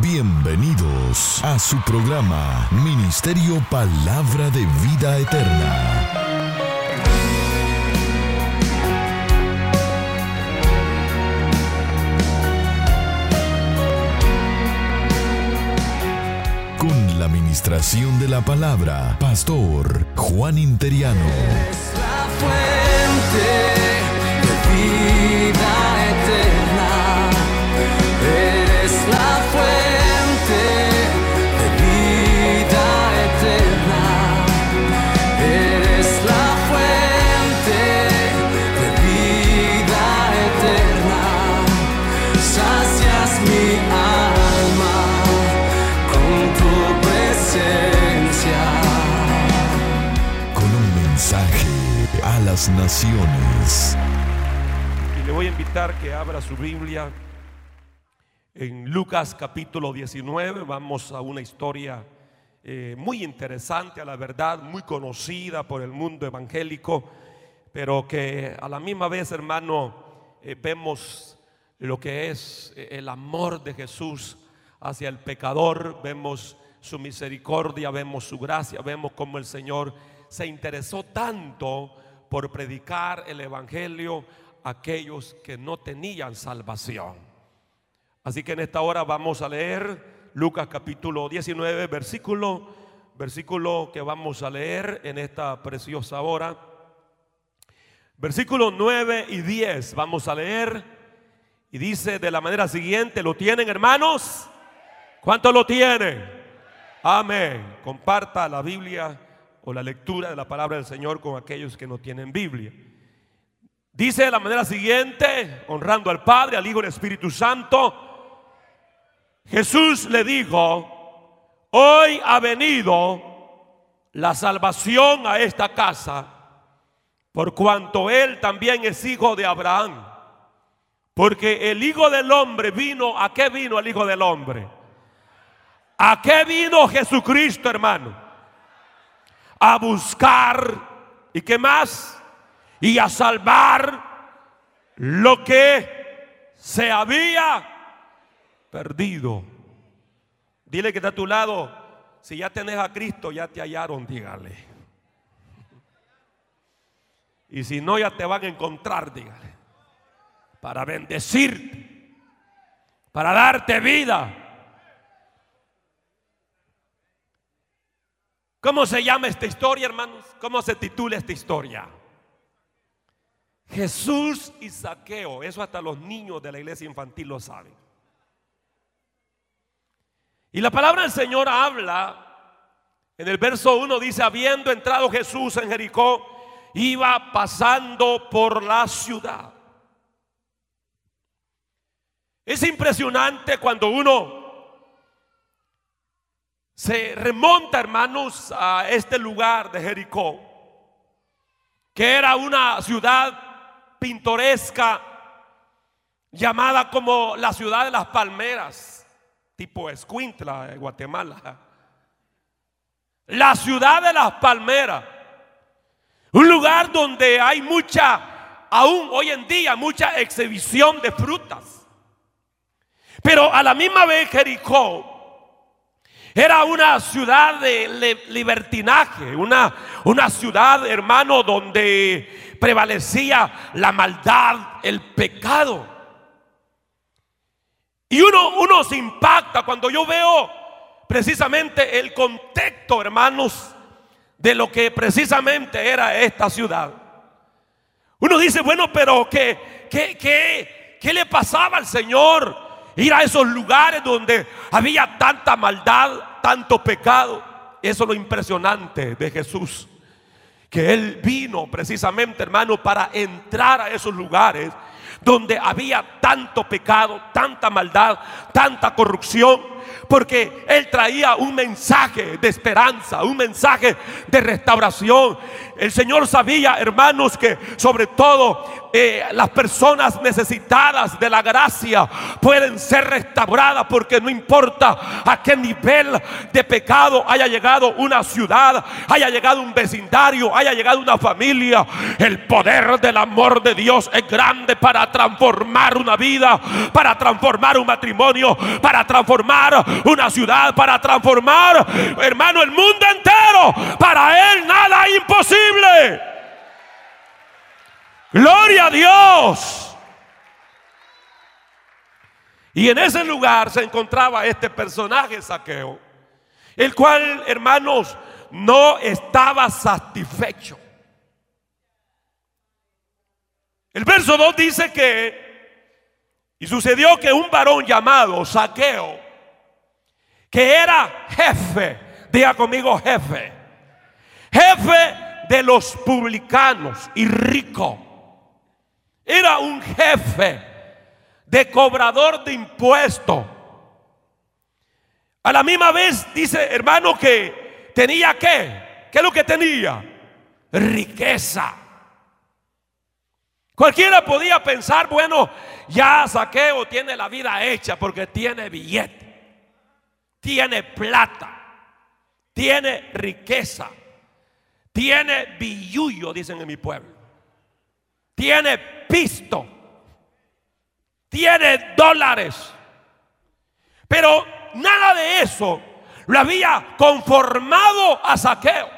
Bienvenidos a su programa Ministerio Palabra de Vida Eterna. Con la administración de la palabra, Pastor Juan Interiano. Es la fuente de vida naciones. Y le voy a invitar que abra su Biblia en Lucas capítulo 19. Vamos a una historia eh, muy interesante, a la verdad, muy conocida por el mundo evangélico, pero que a la misma vez, hermano, eh, vemos lo que es eh, el amor de Jesús hacia el pecador, vemos su misericordia, vemos su gracia, vemos cómo el Señor se interesó tanto por predicar el Evangelio a aquellos que no tenían salvación. Así que en esta hora vamos a leer Lucas capítulo 19, versículo, versículo que vamos a leer en esta preciosa hora. Versículos 9 y 10 vamos a leer y dice de la manera siguiente, ¿lo tienen hermanos? ¿Cuántos lo tienen? Amén. Comparta la Biblia o la lectura de la palabra del Señor con aquellos que no tienen Biblia. Dice de la manera siguiente, honrando al Padre, al Hijo y al Espíritu Santo, Jesús le dijo, hoy ha venido la salvación a esta casa, por cuanto él también es hijo de Abraham. Porque el Hijo del Hombre vino, ¿a qué vino el Hijo del Hombre? ¿A qué vino Jesucristo, hermano? A buscar, ¿y qué más? Y a salvar lo que se había perdido. Dile que está a tu lado, si ya tenés a Cristo, ya te hallaron, dígale. Y si no, ya te van a encontrar, dígale. Para bendecirte, para darte vida. ¿Cómo se llama esta historia, hermanos? ¿Cómo se titula esta historia? Jesús y Saqueo. Eso hasta los niños de la iglesia infantil lo saben. Y la palabra del Señor habla, en el verso 1 dice, habiendo entrado Jesús en Jericó, iba pasando por la ciudad. Es impresionante cuando uno se remonta, hermanos, a este lugar de Jericó, que era una ciudad pintoresca llamada como la ciudad de las palmeras, tipo Escuintla, de Guatemala. La ciudad de las palmeras, un lugar donde hay mucha, aún hoy en día, mucha exhibición de frutas. Pero a la misma vez Jericó era una ciudad de libertinaje, una, una ciudad, hermano, donde prevalecía la maldad, el pecado. Y uno, uno se impacta cuando yo veo precisamente el contexto, hermanos, de lo que precisamente era esta ciudad. Uno dice, bueno, pero ¿qué, qué, qué, qué le pasaba al Señor? Ir a esos lugares donde había tanta maldad, tanto pecado. Eso es lo impresionante de Jesús. Que Él vino precisamente, hermano, para entrar a esos lugares donde había tanto pecado, tanta maldad, tanta corrupción. Porque Él traía un mensaje de esperanza, un mensaje de restauración. El Señor sabía, hermanos, que sobre todo eh, las personas necesitadas de la gracia pueden ser restauradas porque no importa a qué nivel de pecado haya llegado una ciudad, haya llegado un vecindario, haya llegado una familia, el poder del amor de Dios es grande para transformar una vida, para transformar un matrimonio, para transformar una ciudad, para transformar, hermano, el mundo entero. Para Él nada imposible. Gloria a Dios. Y en ese lugar se encontraba este personaje saqueo, el cual, hermanos, no estaba satisfecho. El verso 2 dice que, y sucedió que un varón llamado Saqueo, que era jefe, diga conmigo jefe, jefe de los publicanos y rico, era un jefe de cobrador de impuestos. A la misma vez dice, hermano, que tenía qué? ¿Qué es lo que tenía? Riqueza. Cualquiera podía pensar, bueno, ya Saqueo tiene la vida hecha porque tiene billete, tiene plata, tiene riqueza, tiene billullo, dicen en mi pueblo, tiene pisto, tiene dólares. Pero nada de eso lo había conformado a Saqueo.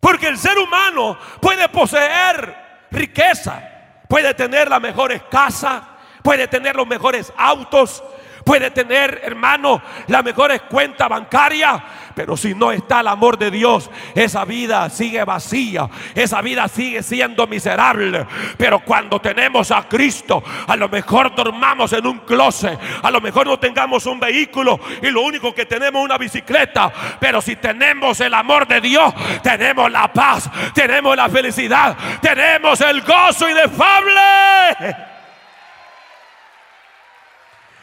Porque el ser humano puede poseer riqueza. Puede tener las mejores casas, puede tener los mejores autos, puede tener, hermano, las mejores cuentas bancarias, pero si no está el amor de Dios, esa vida sigue vacía, esa vida sigue siendo miserable. Pero cuando tenemos a Cristo, a lo mejor dormamos en un closet, a lo mejor no tengamos un vehículo y lo único que tenemos es una bicicleta, pero si tenemos el amor de Dios, tenemos la paz, tenemos la felicidad, tenemos el gozo inefable.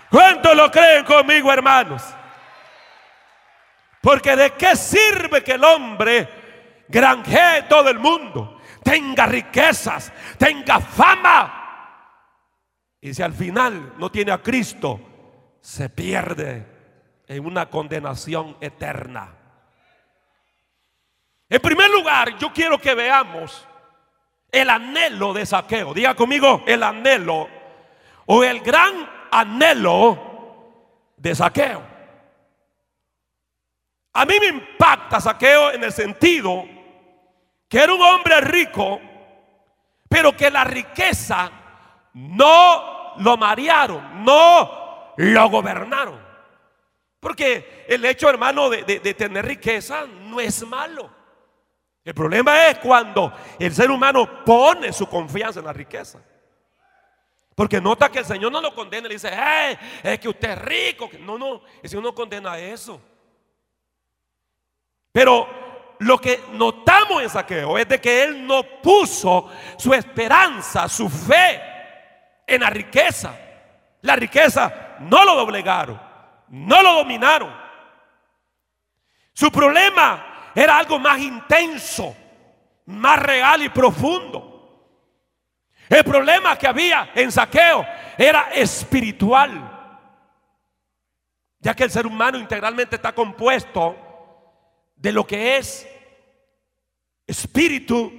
¿Cuántos lo creen conmigo, hermanos? Porque de qué sirve que el hombre granjee todo el mundo, tenga riquezas, tenga fama. Y si al final no tiene a Cristo, se pierde en una condenación eterna. En primer lugar, yo quiero que veamos el anhelo de saqueo. Diga conmigo el anhelo o el gran anhelo de saqueo. A mí me impacta saqueo en el sentido que era un hombre rico, pero que la riqueza no lo marearon, no lo gobernaron. Porque el hecho, hermano, de, de tener riqueza no es malo. El problema es cuando el ser humano pone su confianza en la riqueza. Porque nota que el Señor no lo condena le dice, es que usted es rico. No, no, el Señor no condena eso. Pero lo que notamos en Saqueo es de que él no puso su esperanza, su fe en la riqueza. La riqueza no lo doblegaron, no lo dominaron. Su problema era algo más intenso, más real y profundo. El problema que había en saqueo era espiritual. Ya que el ser humano integralmente está compuesto de lo que es espíritu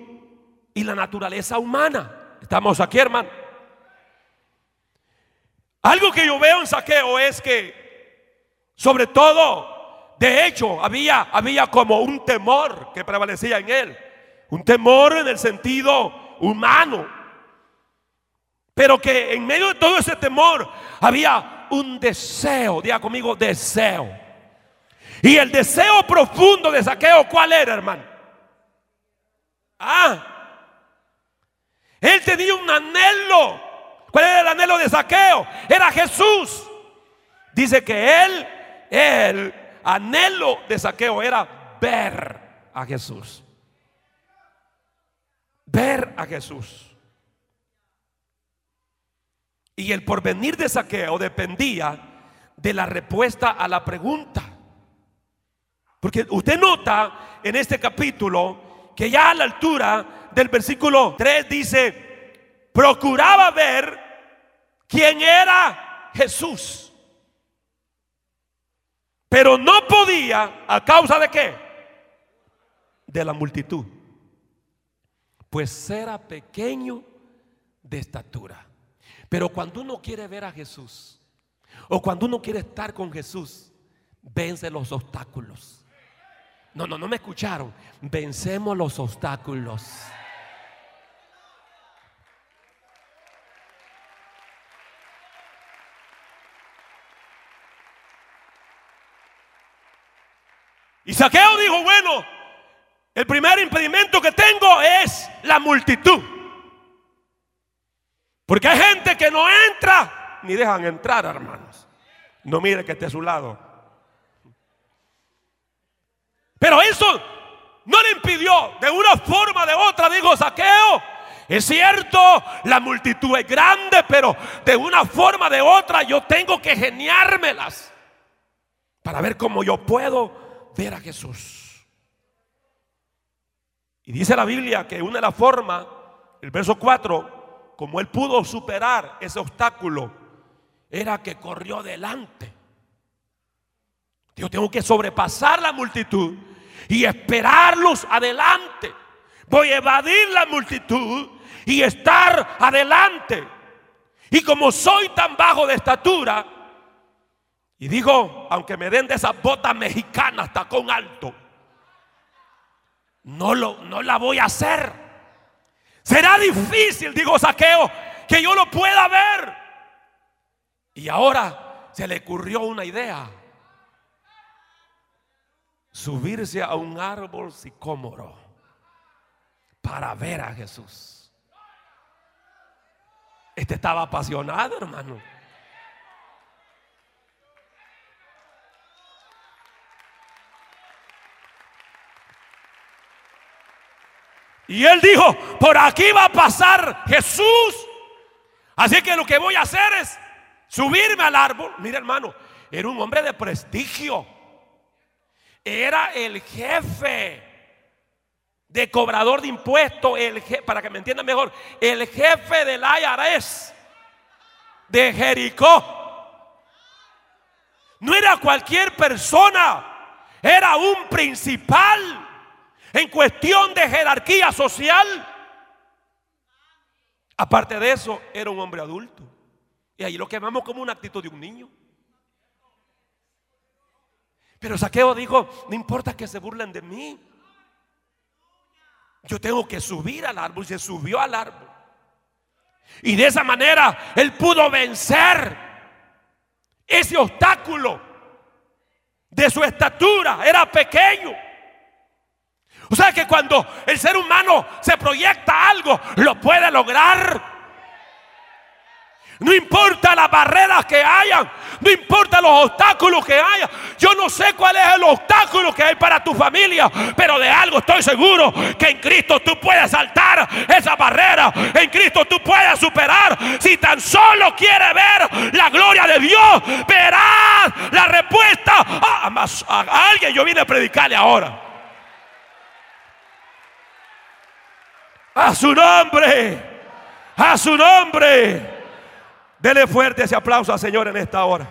y la naturaleza humana. Estamos aquí, hermano. Algo que yo veo en saqueo es que, sobre todo, de hecho, había, había como un temor que prevalecía en él. Un temor en el sentido humano. Pero que en medio de todo ese temor había un deseo, diga conmigo, deseo. Y el deseo profundo de saqueo, ¿cuál era, hermano? Ah, él tenía un anhelo. ¿Cuál era el anhelo de saqueo? Era Jesús. Dice que él, el anhelo de saqueo era ver a Jesús. Ver a Jesús. Y el porvenir de saqueo dependía de la respuesta a la pregunta. Porque usted nota en este capítulo que ya a la altura del versículo 3 dice, procuraba ver quién era Jesús. Pero no podía, ¿a causa de qué? De la multitud. Pues era pequeño de estatura. Pero cuando uno quiere ver a Jesús, O cuando uno quiere estar con Jesús, vence los obstáculos. No, no, no me escucharon. Vencemos los obstáculos. Y Saqueo dijo, bueno, el primer impedimento que tengo es la multitud. Porque hay gente que no entra ni dejan entrar, hermanos. No mire que esté a su lado. Pero eso no le impidió, de una forma o de otra, dijo Saqueo. Es cierto, la multitud es grande, pero de una forma o de otra yo tengo que geniármelas para ver cómo yo puedo ver a Jesús. Y dice la Biblia que una de las formas, el verso 4, como él pudo superar ese obstáculo, era que corrió delante. Yo tengo que sobrepasar la multitud y esperarlos adelante. Voy a evadir la multitud y estar adelante. Y como soy tan bajo de estatura, y digo, aunque me den de esas botas mexicanas tacón alto, no, lo, no la voy a hacer. Será difícil, digo Saqueo, que yo lo pueda ver. Y ahora se le ocurrió una idea subirse a un árbol sicómoro para ver a Jesús. Este estaba apasionado, hermano. Y él dijo, por aquí va a pasar Jesús. Así que lo que voy a hacer es subirme al árbol. Mira hermano, era un hombre de prestigio era el jefe de cobrador de impuestos, el para que me entiendan mejor, el jefe del IRS de Jericó. No era cualquier persona, era un principal en cuestión de jerarquía social. Aparte de eso, era un hombre adulto. Y ahí lo quemamos como una actitud de un niño. Pero Saqueo dijo, no importa que se burlen de mí. Yo tengo que subir al árbol. Y se subió al árbol. Y de esa manera él pudo vencer ese obstáculo de su estatura. Era pequeño. O sea que cuando el ser humano se proyecta algo, lo puede lograr. No importa las barreras que hayan, no importa los obstáculos que haya. Yo no sé cuál es el obstáculo que hay para tu familia, pero de algo estoy seguro que en Cristo tú puedes saltar esa barrera. En Cristo tú puedes superar. Si tan solo quieres ver la gloria de Dios, verás la respuesta. a, a alguien yo vine a predicarle ahora. A su nombre. A su nombre. Dele fuerte ese aplauso al Señor en esta hora.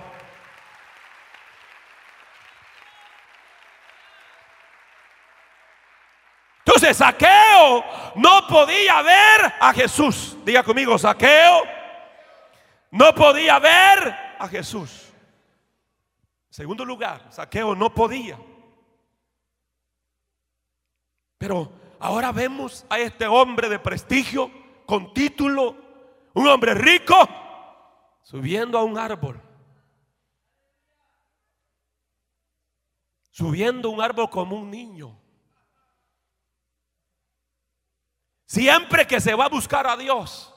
Entonces Saqueo no podía ver a Jesús. Diga conmigo, Saqueo no podía ver a Jesús. segundo lugar, Saqueo no podía. Pero ahora vemos a este hombre de prestigio, con título, un hombre rico, subiendo a un árbol. Subiendo un árbol como un niño. Siempre que se va a buscar a Dios,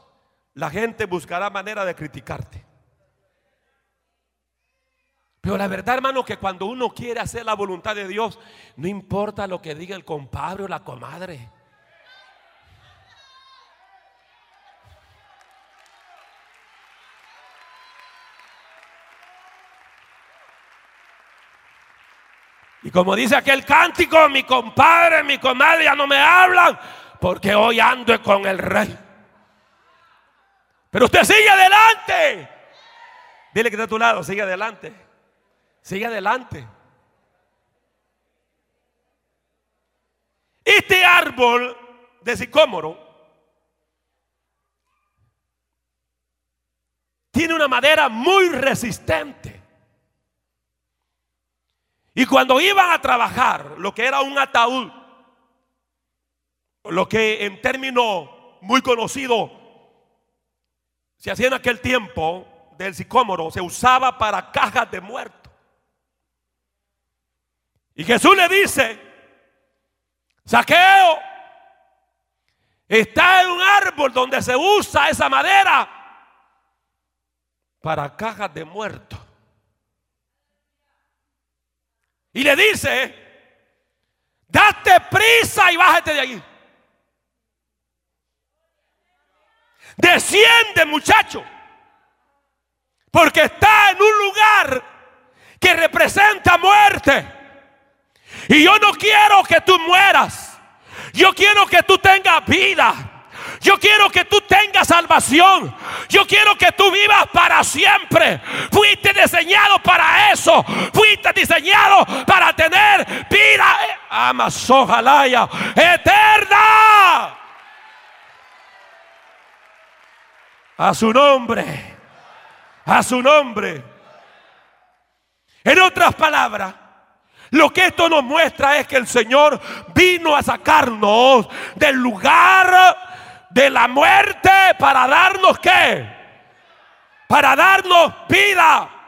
la gente buscará manera de criticarte. Pero la verdad, hermano, que cuando uno quiere hacer la voluntad de Dios, no importa lo que diga el compadre o la comadre. Y como dice aquel cántico, mi compadre, mi comadre ya no me hablan porque hoy ando con el rey. Pero usted sigue adelante. Dile que está a tu lado, sigue adelante. Sigue adelante. Este árbol de sicómoro tiene una madera muy resistente. Y cuando iban a trabajar lo que era un ataúd, lo que en término muy conocido se hacía en aquel tiempo del sicómoro, se usaba para cajas de muertos. Y Jesús le dice, saqueo, está en un árbol donde se usa esa madera para cajas de muertos. Y le dice, date prisa y bájate de ahí. Desciende muchacho. Porque está en un lugar que representa muerte. Y yo no quiero que tú mueras. Yo quiero que tú tengas vida. Yo quiero que tú tengas salvación. Yo quiero que tú vivas para siempre. Fuiste diseñado para eso. Fuiste diseñado para tener vida. Amazojalaya eterna. A su nombre. A su nombre. En otras palabras, lo que esto nos muestra es que el Señor vino a sacarnos del lugar de la muerte para darnos qué? Para darnos vida.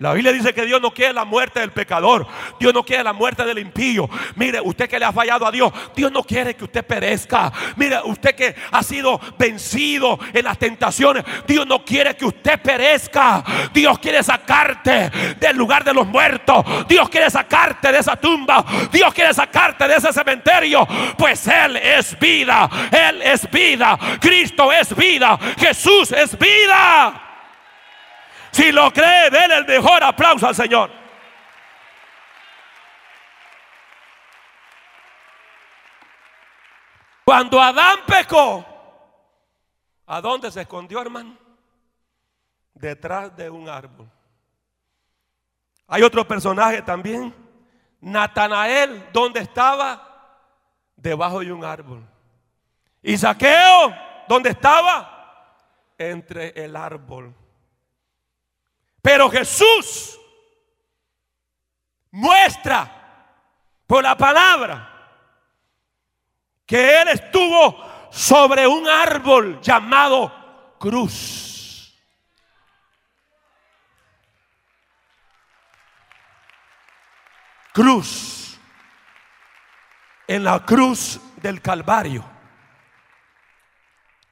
La Biblia dice que Dios no quiere la muerte del pecador. Dios no quiere la muerte del impío. Mire, usted que le ha fallado a Dios, Dios no quiere que usted perezca. Mire, usted que ha sido vencido en las tentaciones, Dios no quiere que usted perezca. Dios quiere sacarte del lugar de los muertos. Dios quiere sacarte de esa tumba. Dios quiere sacarte de ese cementerio. Pues Él es vida. Él es vida. Cristo es vida. Jesús es vida. Si lo cree, denle el mejor aplauso al Señor. Cuando Adán pecó, ¿a dónde se escondió, hermano? Detrás de un árbol. Hay otro personaje también. Natanael, ¿dónde estaba? Debajo de un árbol. Y Saqueo, ¿dónde estaba? Entre el árbol. Pero Jesús muestra por la palabra que Él estuvo sobre un árbol llamado cruz. Cruz. En la cruz del Calvario.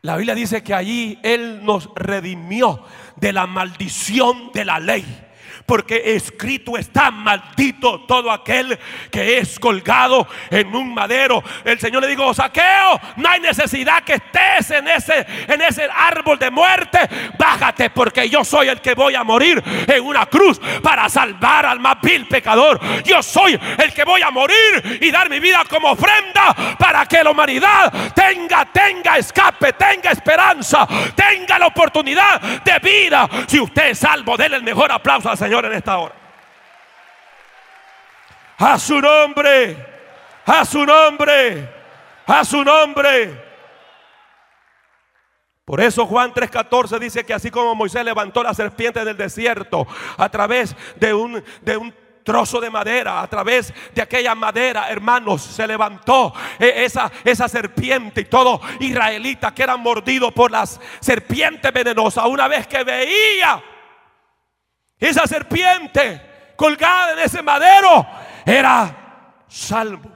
La Biblia dice que allí Él nos redimió de la maldición de la ley. Porque escrito está maldito todo aquel que es colgado en un madero. El Señor le dijo, saqueo, no hay necesidad que estés en ese, en ese árbol de muerte. Bájate porque yo soy el que voy a morir en una cruz para salvar al más vil pecador. Yo soy el que voy a morir y dar mi vida como ofrenda para que la humanidad tenga, tenga escape, tenga esperanza, tenga la oportunidad de vida. Si usted es salvo, denle el mejor aplauso al Señor en esta hora. A su nombre, a su nombre, a su nombre. Por eso Juan 3:14 dice que así como Moisés levantó la serpiente del desierto a través de un, de un trozo de madera, a través de aquella madera, hermanos, se levantó eh, esa, esa serpiente y todo israelita que era mordido por las serpientes venenosas. Una vez que veía esa serpiente colgada en ese madero era salvo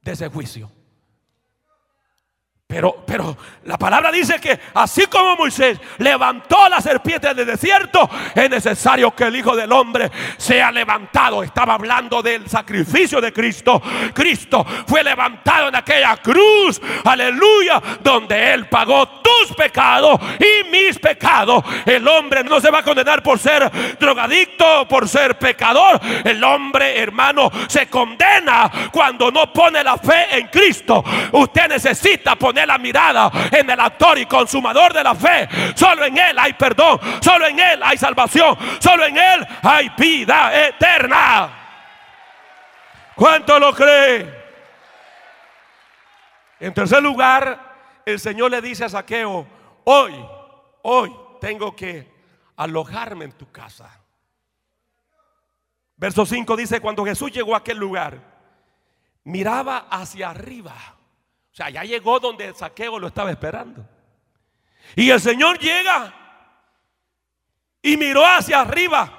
de ese juicio. Pero, pero la palabra dice que así como Moisés levantó la serpiente del desierto, es necesario que el Hijo del Hombre sea levantado. Estaba hablando del sacrificio de Cristo. Cristo fue levantado en aquella cruz, aleluya, donde Él pagó tus pecados y mis pecados. El hombre no se va a condenar por ser drogadicto, por ser pecador. El hombre, hermano, se condena cuando no pone la fe en Cristo. Usted necesita poner la mirada en el actor y consumador de la fe. Solo en Él hay perdón, solo en Él hay salvación, solo en Él hay vida eterna. ¿Cuánto lo cree? En tercer lugar, el Señor le dice a Saqueo, hoy, hoy tengo que alojarme en tu casa. Verso 5 dice, cuando Jesús llegó a aquel lugar, miraba hacia arriba. O sea, ya llegó donde saqueo lo estaba esperando. Y el Señor llega y miró hacia arriba.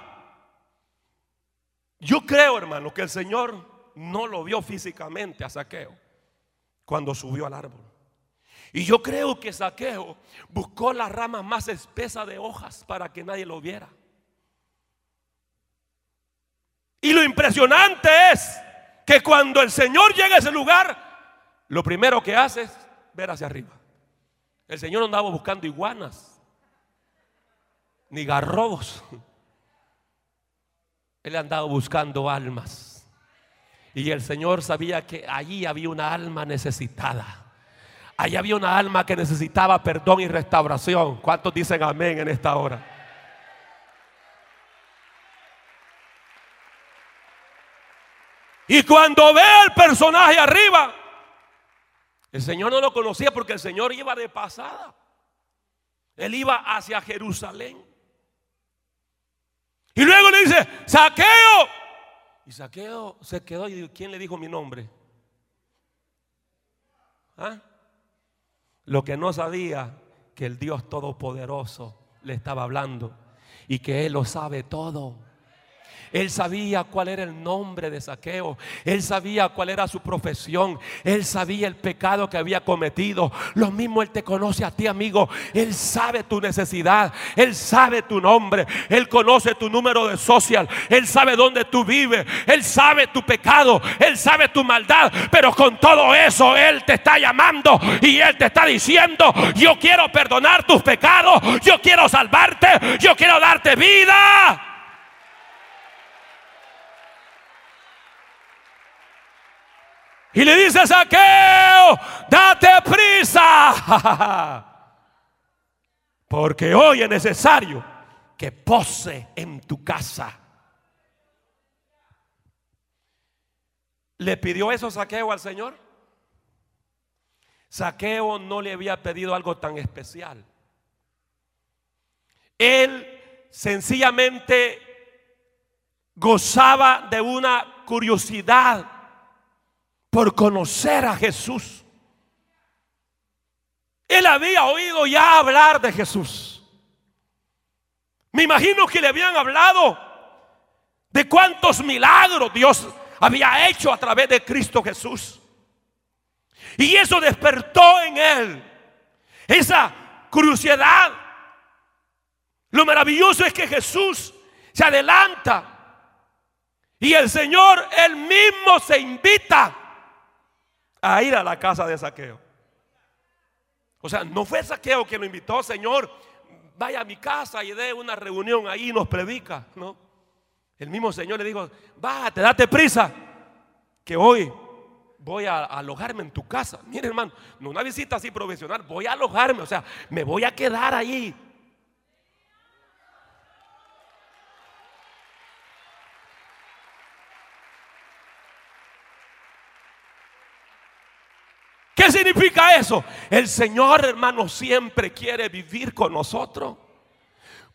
Yo creo, hermano, que el Señor no lo vio físicamente a saqueo cuando subió al árbol. Y yo creo que Saqueo buscó la rama más espesa de hojas para que nadie lo viera. Y lo impresionante es que cuando el Señor llega a ese lugar, lo primero que hace es ver hacia arriba. El Señor no andaba buscando iguanas, ni garrobos. Él andaba buscando almas. Y el Señor sabía que allí había una alma necesitada. Allí había una alma que necesitaba perdón y restauración. ¿Cuántos dicen amén en esta hora? Y cuando ve al personaje arriba, el Señor no lo conocía porque el Señor iba de pasada. Él iba hacia Jerusalén. Y luego le dice, saqueo. Y saqueo se quedó y ¿quién le dijo mi nombre? ¿Ah? Lo que no sabía que el Dios Todopoderoso le estaba hablando y que Él lo sabe todo. Él sabía cuál era el nombre de Saqueo. Él sabía cuál era su profesión. Él sabía el pecado que había cometido. Lo mismo Él te conoce a ti, amigo. Él sabe tu necesidad. Él sabe tu nombre. Él conoce tu número de social. Él sabe dónde tú vives. Él sabe tu pecado. Él sabe tu maldad. Pero con todo eso Él te está llamando y Él te está diciendo, yo quiero perdonar tus pecados. Yo quiero salvarte. Yo quiero darte vida. Y le dice Saqueo, date prisa. Porque hoy es necesario que pose en tu casa. ¿Le pidió eso Saqueo al Señor? Saqueo no le había pedido algo tan especial. Él sencillamente gozaba de una curiosidad por conocer a Jesús. Él había oído ya hablar de Jesús. Me imagino que le habían hablado de cuántos milagros Dios había hecho a través de Cristo Jesús. Y eso despertó en él esa curiosidad. Lo maravilloso es que Jesús se adelanta y el Señor él mismo se invita a ir a la casa de saqueo. O sea, no fue saqueo quien lo invitó, Señor, vaya a mi casa y dé una reunión ahí y nos predica, ¿no? El mismo Señor le dijo, bájate, date prisa, que hoy voy a alojarme en tu casa. Mire, hermano, no una visita así profesional, voy a alojarme, o sea, me voy a quedar allí. Significa eso? El Señor, hermano, siempre quiere vivir con nosotros.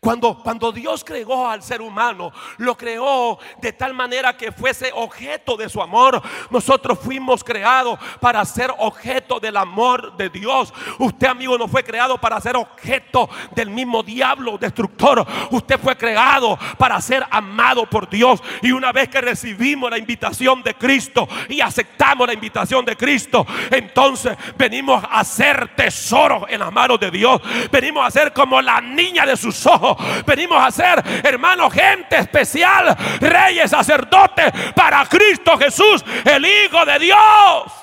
Cuando, cuando Dios creó al ser humano, lo creó de tal manera que fuese objeto de su amor. Nosotros fuimos creados para ser objeto del amor de Dios. Usted, amigo, no fue creado para ser objeto del mismo diablo destructor. Usted fue creado para ser amado por Dios. Y una vez que recibimos la invitación de Cristo y aceptamos la invitación de Cristo, entonces venimos a ser tesoros en las manos de Dios. Venimos a ser como la niña de sus ojos. Venimos a ser, hermanos, gente especial, reyes, sacerdotes para Cristo Jesús, el Hijo de Dios.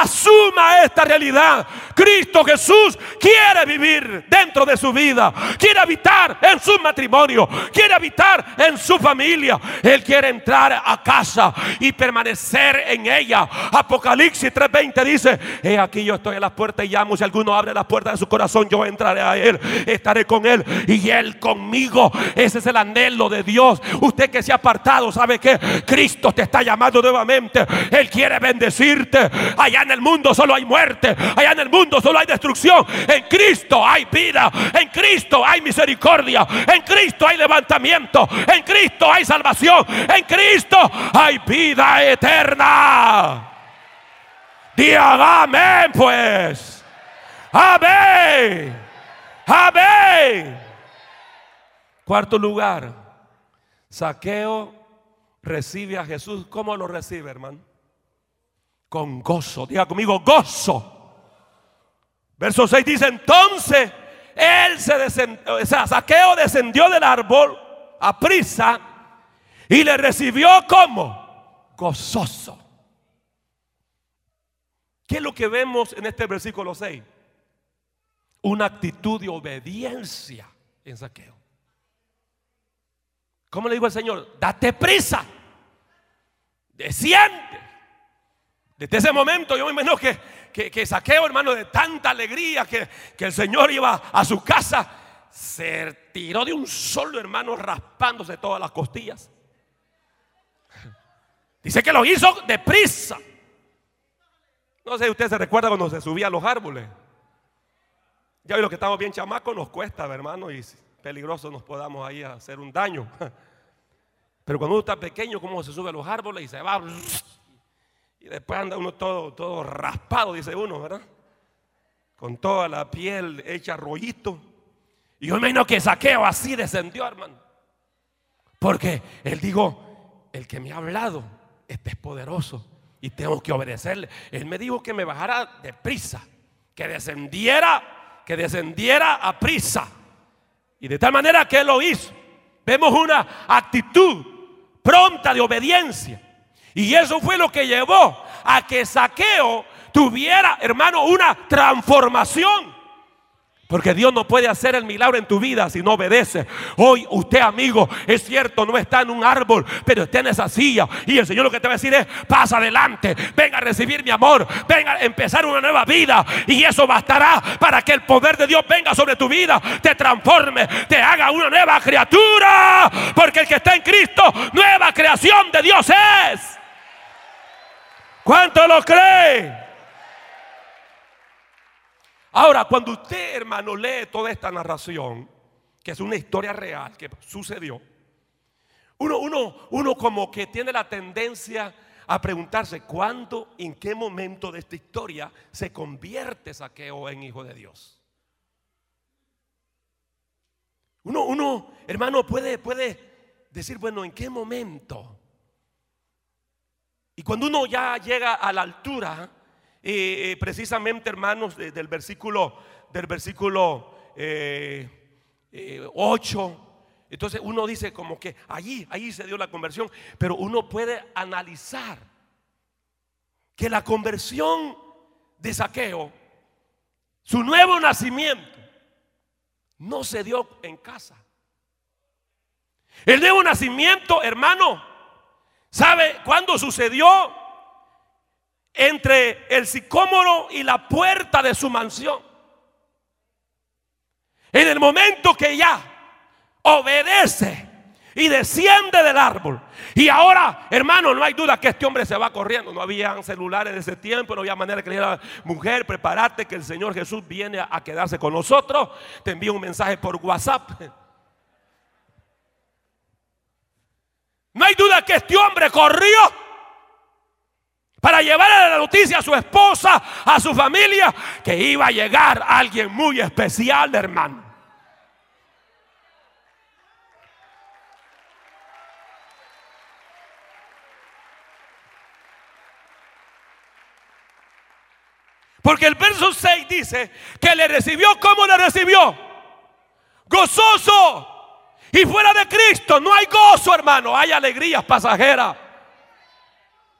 Asuma esta realidad. Cristo Jesús quiere vivir dentro de su vida. Quiere habitar en su matrimonio. Quiere habitar en su familia. Él quiere entrar a casa y permanecer en ella. Apocalipsis 3:20 dice, aquí yo estoy en la puerta y llamo. Si alguno abre la puerta de su corazón, yo entraré a él. Estaré con él y él conmigo. Ese es el anhelo de Dios. Usted que se ha apartado, ¿sabe que Cristo te está llamando nuevamente. Él quiere bendecirte. Allá en el mundo solo hay muerte, allá en el mundo solo hay destrucción. En Cristo hay vida, en Cristo hay misericordia, en Cristo hay levantamiento, en Cristo hay salvación, en Cristo hay vida eterna. Digan amén pues. Amén. Amén. Cuarto lugar, Saqueo recibe a Jesús. ¿Cómo lo recibe, hermano? Con gozo. Diga conmigo, gozo. Verso 6 dice, entonces él se descendió, o sea, Saqueo descendió del árbol a prisa y le recibió como gozoso. ¿Qué es lo que vemos en este versículo 6? Una actitud de obediencia en Saqueo. ¿Cómo le digo al Señor? Date prisa. Desciende. Desde ese momento yo me imagino que, que, saqueo, hermano, de tanta alegría que, que el Señor iba a su casa, se tiró de un solo hermano raspándose todas las costillas. Dice que lo hizo deprisa. No sé si usted se recuerda cuando se subía a los árboles. Ya hoy lo que estamos bien chamacos nos cuesta, hermano, y peligroso nos podamos ahí hacer un daño. Pero cuando uno está pequeño, como se sube a los árboles y se va. Y después anda uno todo, todo raspado, dice uno, ¿verdad? Con toda la piel hecha rollito. Y yo imagino que saqueo así descendió, hermano. Porque él dijo, el que me ha hablado, este es poderoso y tengo que obedecerle. Él me dijo que me bajara deprisa, que descendiera, que descendiera a prisa. Y de tal manera que él lo hizo. Vemos una actitud pronta de obediencia. Y eso fue lo que llevó a que Saqueo tuviera, hermano, una transformación. Porque Dios no puede hacer el milagro en tu vida si no obedece. Hoy usted, amigo, es cierto, no está en un árbol, pero está en esa silla. Y el Señor lo que te va a decir es, pasa adelante, venga a recibir mi amor, venga a empezar una nueva vida. Y eso bastará para que el poder de Dios venga sobre tu vida, te transforme, te haga una nueva criatura. Porque el que está en Cristo, nueva creación de Dios es. ¿Cuánto lo cree? Ahora, cuando usted, hermano, lee toda esta narración, que es una historia real que sucedió, uno, uno, uno como que tiene la tendencia a preguntarse cuándo, en qué momento de esta historia se convierte Saqueo en hijo de Dios. Uno, uno, hermano, puede, puede decir, bueno, ¿en qué momento? Y cuando uno ya llega a la altura eh, precisamente, hermanos, del versículo, del versículo 8. Eh, eh, entonces uno dice como que allí, allí se dio la conversión, pero uno puede analizar que la conversión de saqueo, su nuevo nacimiento, no se dio en casa. El nuevo nacimiento, hermano, ¿sabe cuándo sucedió? entre el sicómoro y la puerta de su mansión. En el momento que ya obedece y desciende del árbol. Y ahora, hermano, no hay duda que este hombre se va corriendo. No había celulares de ese tiempo, no había manera que le dijera, mujer, prepárate que el Señor Jesús viene a quedarse con nosotros. Te envío un mensaje por WhatsApp. No hay duda que este hombre corrió para llevar a la noticia a su esposa, a su familia, que iba a llegar alguien muy especial, hermano. Porque el verso 6 dice que le recibió como le recibió. Gozoso. Y fuera de Cristo no hay gozo, hermano. Hay alegrías pasajeras.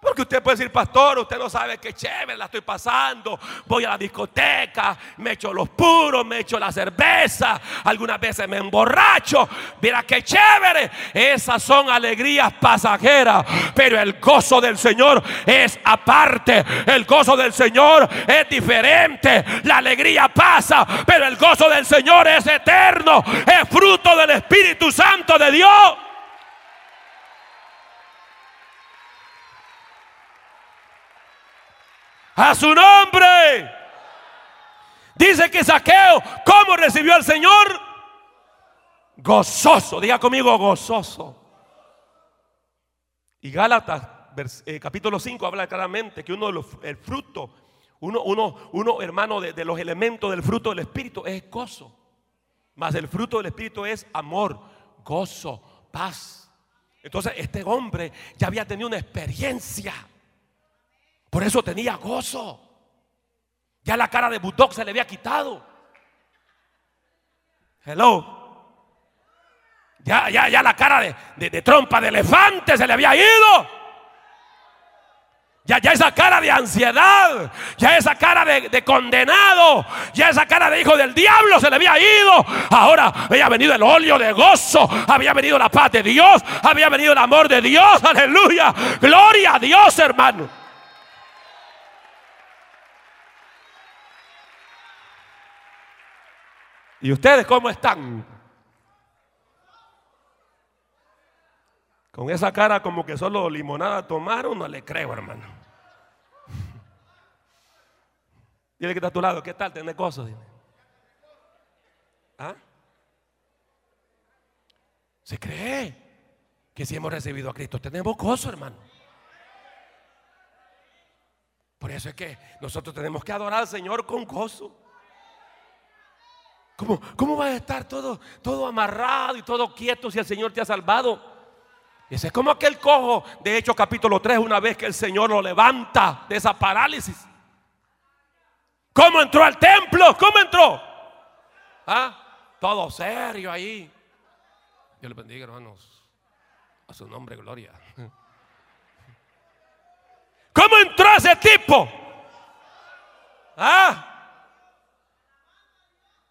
Porque usted puede decir, pastor, usted no sabe qué chévere la estoy pasando. Voy a la discoteca, me echo los puros, me echo la cerveza. Algunas veces me emborracho. Mira qué chévere. Esas son alegrías pasajeras. Pero el gozo del Señor es aparte. El gozo del Señor es diferente. La alegría pasa, pero el gozo del Señor es eterno. Es fruto del Espíritu Santo de Dios. A su nombre. Dice que Saqueo, ¿cómo recibió al Señor? Gozoso. Diga conmigo, gozoso. Y Gálatas, eh, capítulo 5, habla claramente que uno de los, el fruto, uno, uno, uno hermano, de, de los elementos del fruto del Espíritu es gozo. Mas el fruto del Espíritu es amor, gozo, paz. Entonces este hombre ya había tenido una experiencia. Por eso tenía gozo. Ya la cara de Budok se le había quitado. Hello. Ya, ya, ya la cara de, de- trompa de elefante se le había ido. Ya, ya esa cara de ansiedad, ya esa cara de, de condenado, ya esa cara de hijo del diablo se le había ido. Ahora había venido el óleo de gozo, había venido la paz de Dios, había venido el amor de Dios. Aleluya. Gloria a Dios, hermano. ¿Y ustedes cómo están? Con esa cara como que solo limonada tomaron, no le creo, hermano. Dile que está a tu lado, ¿qué tal? ¿Tenés gozo? Dile. ¿Ah? ¿Se cree que si hemos recibido a Cristo tenemos gozo, hermano? Por eso es que nosotros tenemos que adorar al Señor con gozo. ¿Cómo, cómo va a estar todo, todo amarrado y todo quieto si el Señor te ha salvado? Ese es como aquel cojo de Hechos capítulo 3, una vez que el Señor lo levanta de esa parálisis. ¿Cómo entró al templo? ¿Cómo entró? ¿Ah? Todo serio ahí. Dios le bendiga, hermanos. A su nombre, gloria. ¿Cómo entró ese tipo? ¿Ah?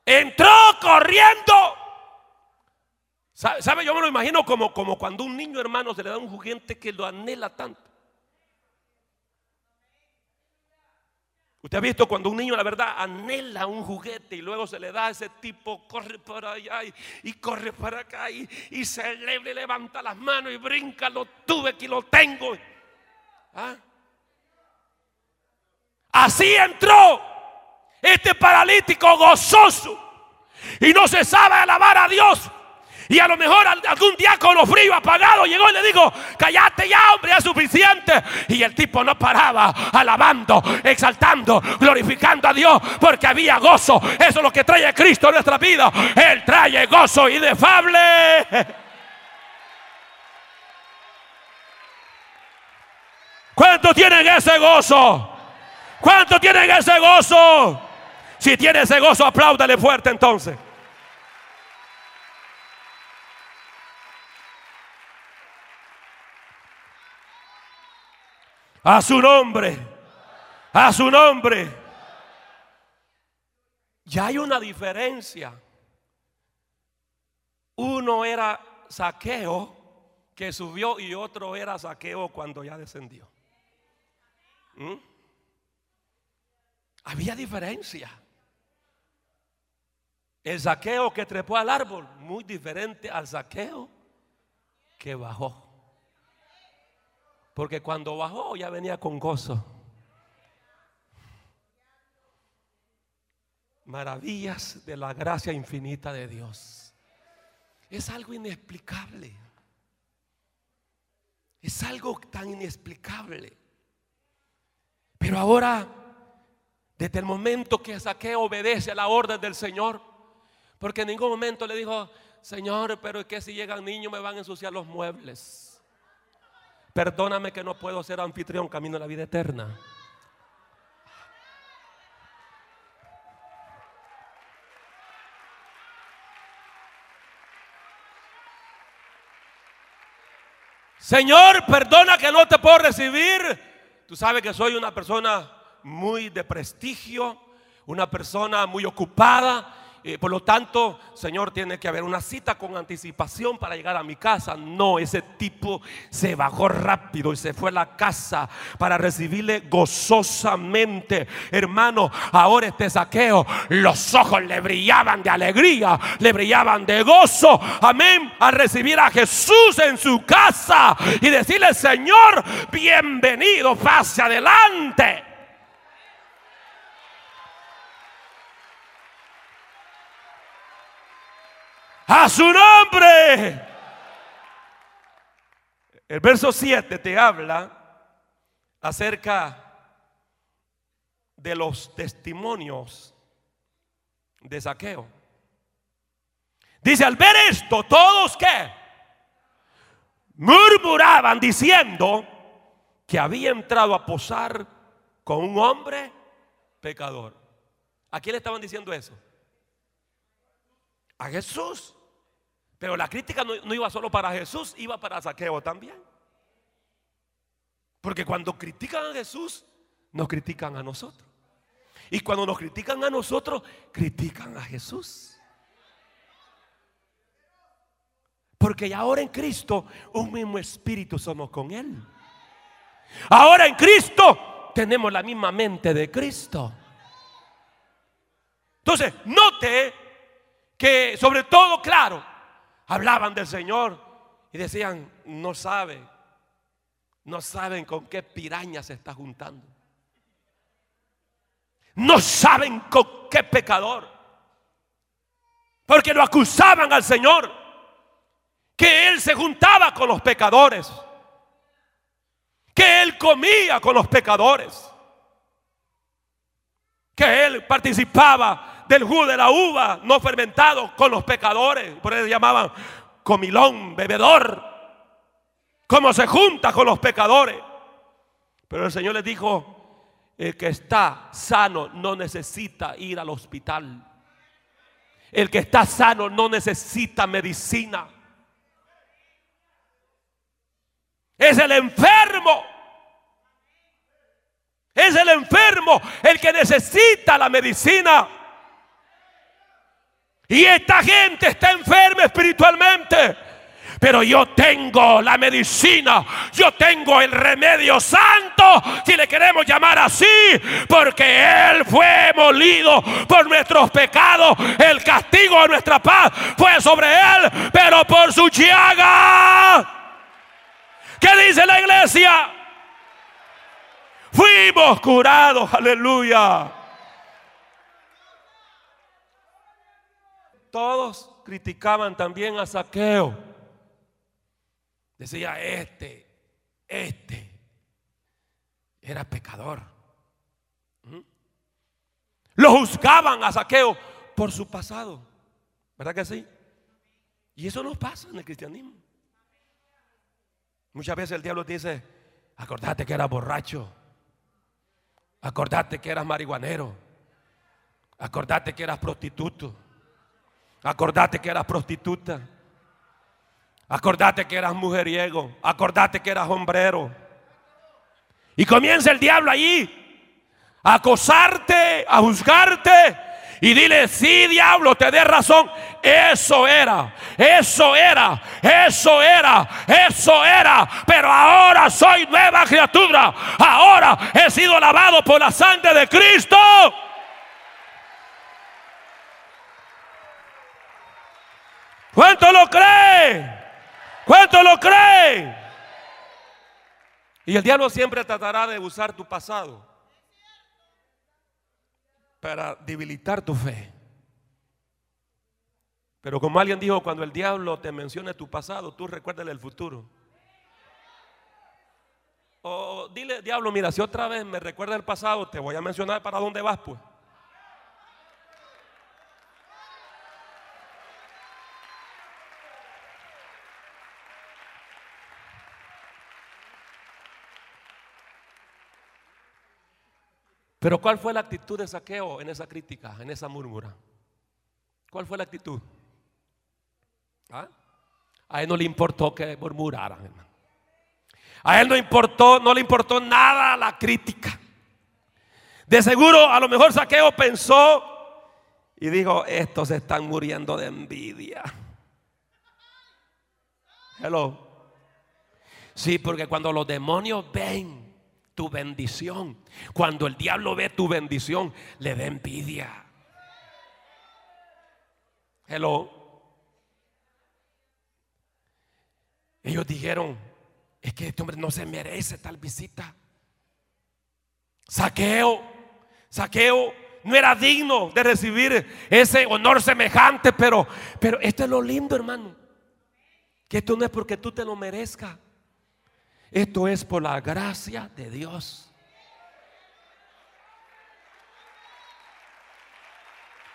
Entró corriendo. ¿Sabe? Yo me lo imagino como, como cuando un niño hermano se le da un juguete que lo anhela tanto. Usted ha visto cuando un niño, la verdad, anhela un juguete y luego se le da a ese tipo, corre para allá y, y corre para acá y, y celebra y levanta las manos y brinca, lo tuve que lo tengo. ¿Ah? Así entró este paralítico gozoso y no se sabe alabar a Dios. Y a lo mejor al- algún diácono frío apagado llegó y le dijo, cállate ya hombre, es suficiente. Y el tipo no paraba alabando, exaltando, glorificando a Dios porque había gozo. Eso es lo que trae Cristo en nuestra vida. Él trae gozo inefable. ¿Cuántos tienen ese gozo? ¿Cuántos tienen ese gozo? Si tiene ese gozo, apláudale fuerte entonces. A su nombre. A su nombre. Ya hay una diferencia. Uno era saqueo que subió y otro era saqueo cuando ya descendió. ¿Mm? Había diferencia. El saqueo que trepó al árbol, muy diferente al saqueo que bajó. Porque cuando bajó ya venía con gozo. Maravillas de la gracia infinita de Dios. Es algo inexplicable. Es algo tan inexplicable. Pero ahora, desde el momento que Saqueo obedece a la orden del Señor, porque en ningún momento le dijo, Señor, pero es que si llegan niños me van a ensuciar los muebles. Perdóname que no puedo ser anfitrión camino a la vida eterna. Señor, perdona que no te puedo recibir. Tú sabes que soy una persona muy de prestigio, una persona muy ocupada. Eh, por lo tanto, Señor, tiene que haber una cita con anticipación para llegar a mi casa. No, ese tipo se bajó rápido y se fue a la casa para recibirle gozosamente. Hermano, ahora este saqueo, los ojos le brillaban de alegría, le brillaban de gozo. Amén. Al recibir a Jesús en su casa y decirle, Señor, bienvenido, pase adelante. A su nombre. El verso 7 te habla acerca de los testimonios de saqueo. Dice, al ver esto, todos que murmuraban diciendo que había entrado a posar con un hombre pecador. ¿A quién le estaban diciendo eso? A Jesús. Pero la crítica no, no iba solo para Jesús, iba para Saqueo también. Porque cuando critican a Jesús, nos critican a nosotros. Y cuando nos critican a nosotros, critican a Jesús. Porque ahora en Cristo, un mismo espíritu somos con Él. Ahora en Cristo tenemos la misma mente de Cristo. Entonces, note que sobre todo, claro, hablaban del Señor y decían, no sabe, no saben con qué piraña se está juntando. No saben con qué pecador. Porque lo acusaban al Señor. Que Él se juntaba con los pecadores. Que Él comía con los pecadores. Que Él participaba del jugo de la uva no fermentado con los pecadores. Por eso llamaban comilón, bebedor. Como se junta con los pecadores. Pero el Señor les dijo, el que está sano no necesita ir al hospital. El que está sano no necesita medicina. Es el enfermo. Es el enfermo el que necesita la medicina. Y esta gente está enferma espiritualmente. Pero yo tengo la medicina, yo tengo el remedio santo, si le queremos llamar así, porque Él fue molido por nuestros pecados. El castigo de nuestra paz fue sobre Él, pero por su llaga. ¿Qué dice la iglesia? Fuimos curados, aleluya. Todos criticaban también a Saqueo. Decía, este, este era pecador. ¿Mm? Lo juzgaban a Saqueo por su pasado. ¿Verdad que sí? Y eso no pasa en el cristianismo. Muchas veces el diablo dice, acordate que eras borracho. Acordate que eras marihuanero. Acordate que eras prostituto. Acordate que eras prostituta. Acordate que eras mujeriego. Acordate que eras hombrero. Y comienza el diablo allí a acosarte, a juzgarte. Y dile, sí, diablo, te dé razón. Eso era, eso era, eso era, eso era. Pero ahora soy nueva criatura. Ahora he sido lavado por la sangre de Cristo. ¿Cuánto lo cree? ¿Cuánto lo creen? Y el diablo siempre tratará de usar tu pasado para debilitar tu fe. Pero como alguien dijo, cuando el diablo te mencione tu pasado, tú recuérdale el futuro. O dile, diablo, mira, si otra vez me recuerda el pasado, te voy a mencionar para dónde vas, pues. Pero ¿cuál fue la actitud de saqueo en esa crítica, en esa murmura? ¿Cuál fue la actitud? ¿Ah? A él no le importó que murmuraran, hermano. A él no importó, no le importó nada la crítica. De seguro, a lo mejor Saqueo pensó y dijo: Estos están muriendo de envidia. Hello. Sí, porque cuando los demonios ven tu bendición. Cuando el diablo ve tu bendición, le da envidia. Hello. Ellos dijeron, es que este hombre no se merece tal visita. Saqueo, saqueo, no era digno de recibir ese honor semejante, pero, pero esto es lo lindo, hermano. Que esto no es porque tú te lo merezcas. Esto es por la gracia de Dios.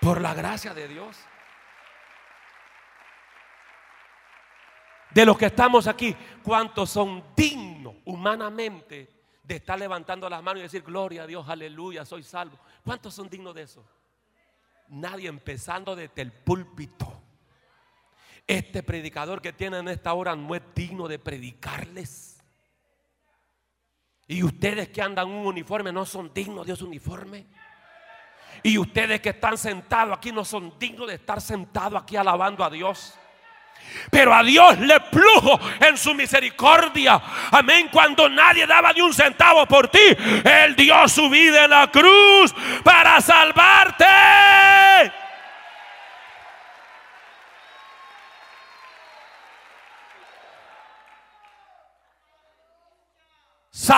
Por la gracia de Dios. De los que estamos aquí, ¿cuántos son dignos humanamente de estar levantando las manos y decir, gloria a Dios, aleluya, soy salvo? ¿Cuántos son dignos de eso? Nadie empezando desde el púlpito. Este predicador que tiene en esta hora no es digno de predicarles. Y ustedes que andan un uniforme no son dignos de ese uniforme. Y ustedes que están sentados aquí no son dignos de estar sentados aquí alabando a Dios. Pero a Dios le plujo en su misericordia. Amén. Cuando nadie daba ni un centavo por ti, Él dio su vida en la cruz para salvarte.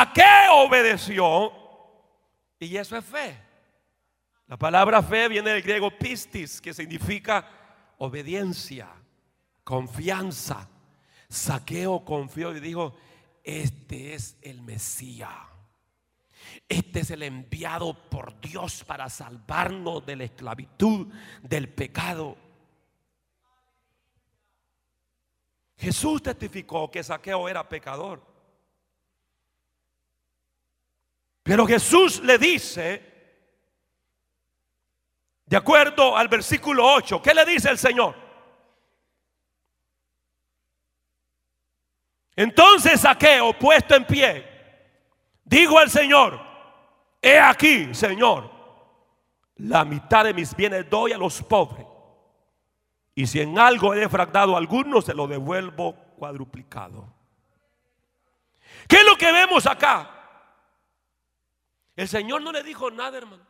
Saqueo obedeció y eso es fe. La palabra fe viene del griego pistis, que significa obediencia, confianza. Saqueo confió y dijo, este es el Mesías. Este es el enviado por Dios para salvarnos de la esclavitud, del pecado. Jesús testificó que Saqueo era pecador. Pero Jesús le dice, de acuerdo al versículo 8, ¿qué le dice el Señor? Entonces Saqueo, puesto en pie, dijo al Señor, he aquí, Señor, la mitad de mis bienes doy a los pobres. Y si en algo he defraudado a algunos, se lo devuelvo cuadruplicado. ¿Qué es lo que vemos acá? El Señor no le dijo nada, hermano.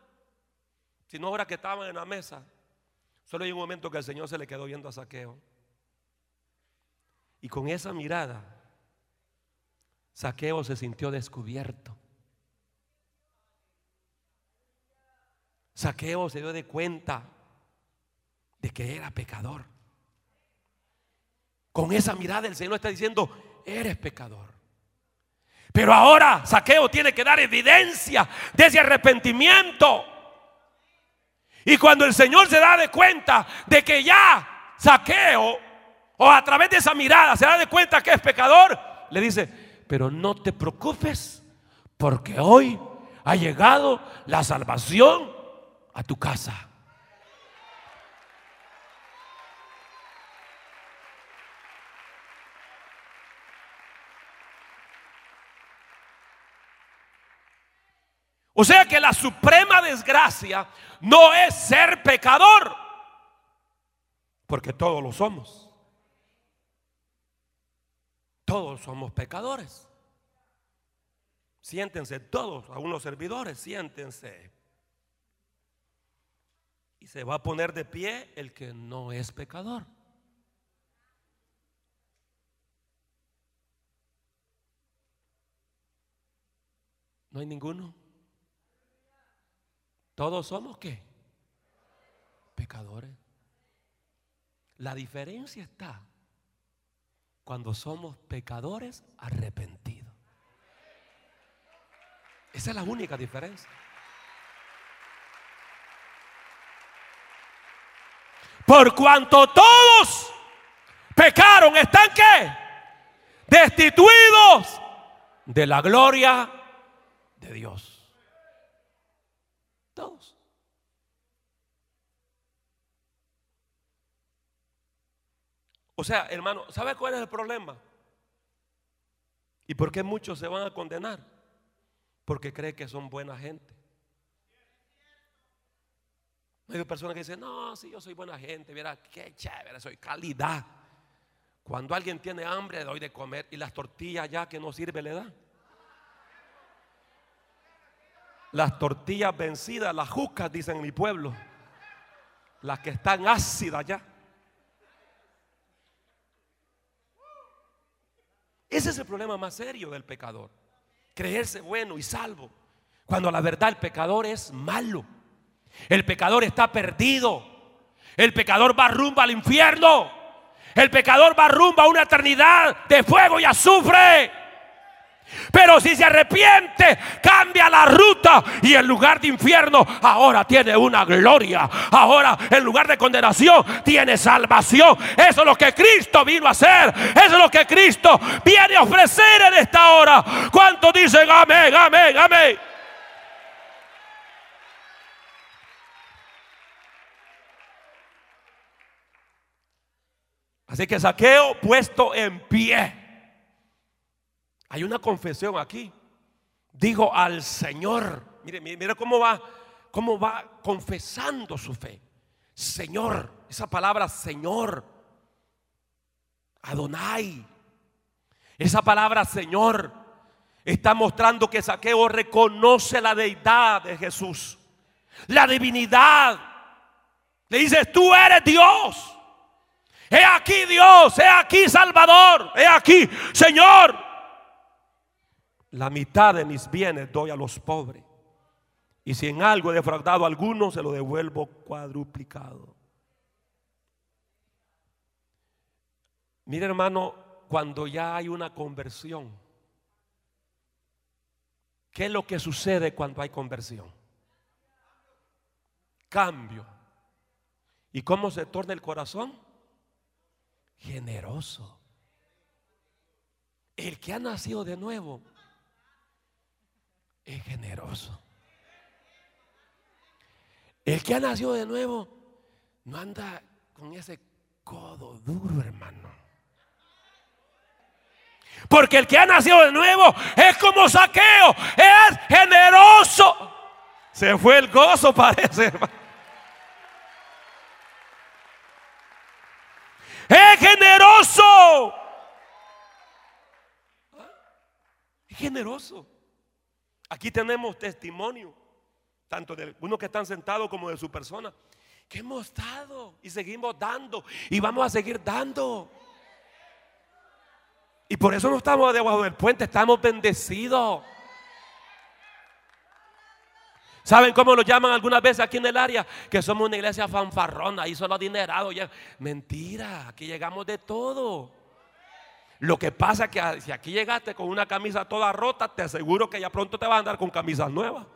Sino ahora que estaban en la mesa. Solo hay un momento que el Señor se le quedó viendo a Saqueo. Y con esa mirada, Saqueo se sintió descubierto. Saqueo se dio de cuenta de que era pecador. Con esa mirada el Señor está diciendo, eres pecador. Pero ahora Saqueo tiene que dar evidencia de ese arrepentimiento. Y cuando el Señor se da de cuenta de que ya Saqueo, o a través de esa mirada, se da de cuenta que es pecador, le dice, pero no te preocupes, porque hoy ha llegado la salvación a tu casa. O sea que la suprema desgracia no es ser pecador, porque todos lo somos. Todos somos pecadores. Siéntense todos, algunos servidores, siéntense. Y se va a poner de pie el que no es pecador. ¿No hay ninguno? Todos somos qué? Pecadores. La diferencia está cuando somos pecadores arrepentidos. Esa es la única diferencia. Por cuanto todos pecaron, ¿están qué? Destituidos de la gloria de Dios. Todos. O sea, hermano, ¿sabe cuál es el problema? ¿Y por qué muchos se van a condenar? Porque creen que son buena gente. Hay personas que dicen, no, si yo soy buena gente, mira, qué chévere, soy calidad. Cuando alguien tiene hambre, le doy de comer y las tortillas ya que no sirve le da. Las tortillas vencidas, las jucas, dicen en mi pueblo. Las que están ácidas ya. Ese es el problema más serio del pecador. Creerse bueno y salvo. Cuando la verdad el pecador es malo. El pecador está perdido. El pecador va rumbo al infierno. El pecador va rumbo a una eternidad de fuego y azufre. Pero si se arrepiente, cambia la ruta y en lugar de infierno, ahora tiene una gloria. Ahora en lugar de condenación, tiene salvación. Eso es lo que Cristo vino a hacer. Eso es lo que Cristo viene a ofrecer en esta hora. ¿Cuántos dicen amén, amén, amén? Así que saqueo puesto en pie. Hay una confesión aquí. Dijo al Señor. Mire, mire, cómo va, cómo va confesando su fe. Señor, esa palabra Señor. Adonai. Esa palabra Señor está mostrando que Saqueo reconoce la deidad de Jesús. La divinidad. Le dice, tú eres Dios. He aquí Dios, he aquí Salvador, he aquí Señor. La mitad de mis bienes doy a los pobres. Y si en algo he defraudado a alguno, se lo devuelvo cuadruplicado. Mire hermano, cuando ya hay una conversión, ¿qué es lo que sucede cuando hay conversión? Cambio. ¿Y cómo se torna el corazón? Generoso. El que ha nacido de nuevo es generoso. El que ha nacido de nuevo no anda con ese codo duro, hermano. Porque el que ha nacido de nuevo es como saqueo, es generoso. Se fue el gozo, parece, hermano. Es generoso. Es generoso. Aquí tenemos testimonio, tanto de unos que están sentados como de su persona, que hemos dado y seguimos dando y vamos a seguir dando. Y por eso no estamos debajo del puente, estamos bendecidos. ¿Saben cómo lo llaman algunas veces aquí en el área? Que somos una iglesia fanfarrona y solo adinerado. Mentira, aquí llegamos de todo. Lo que pasa es que si aquí llegaste con una camisa toda rota, te aseguro que ya pronto te vas a andar con camisas nuevas.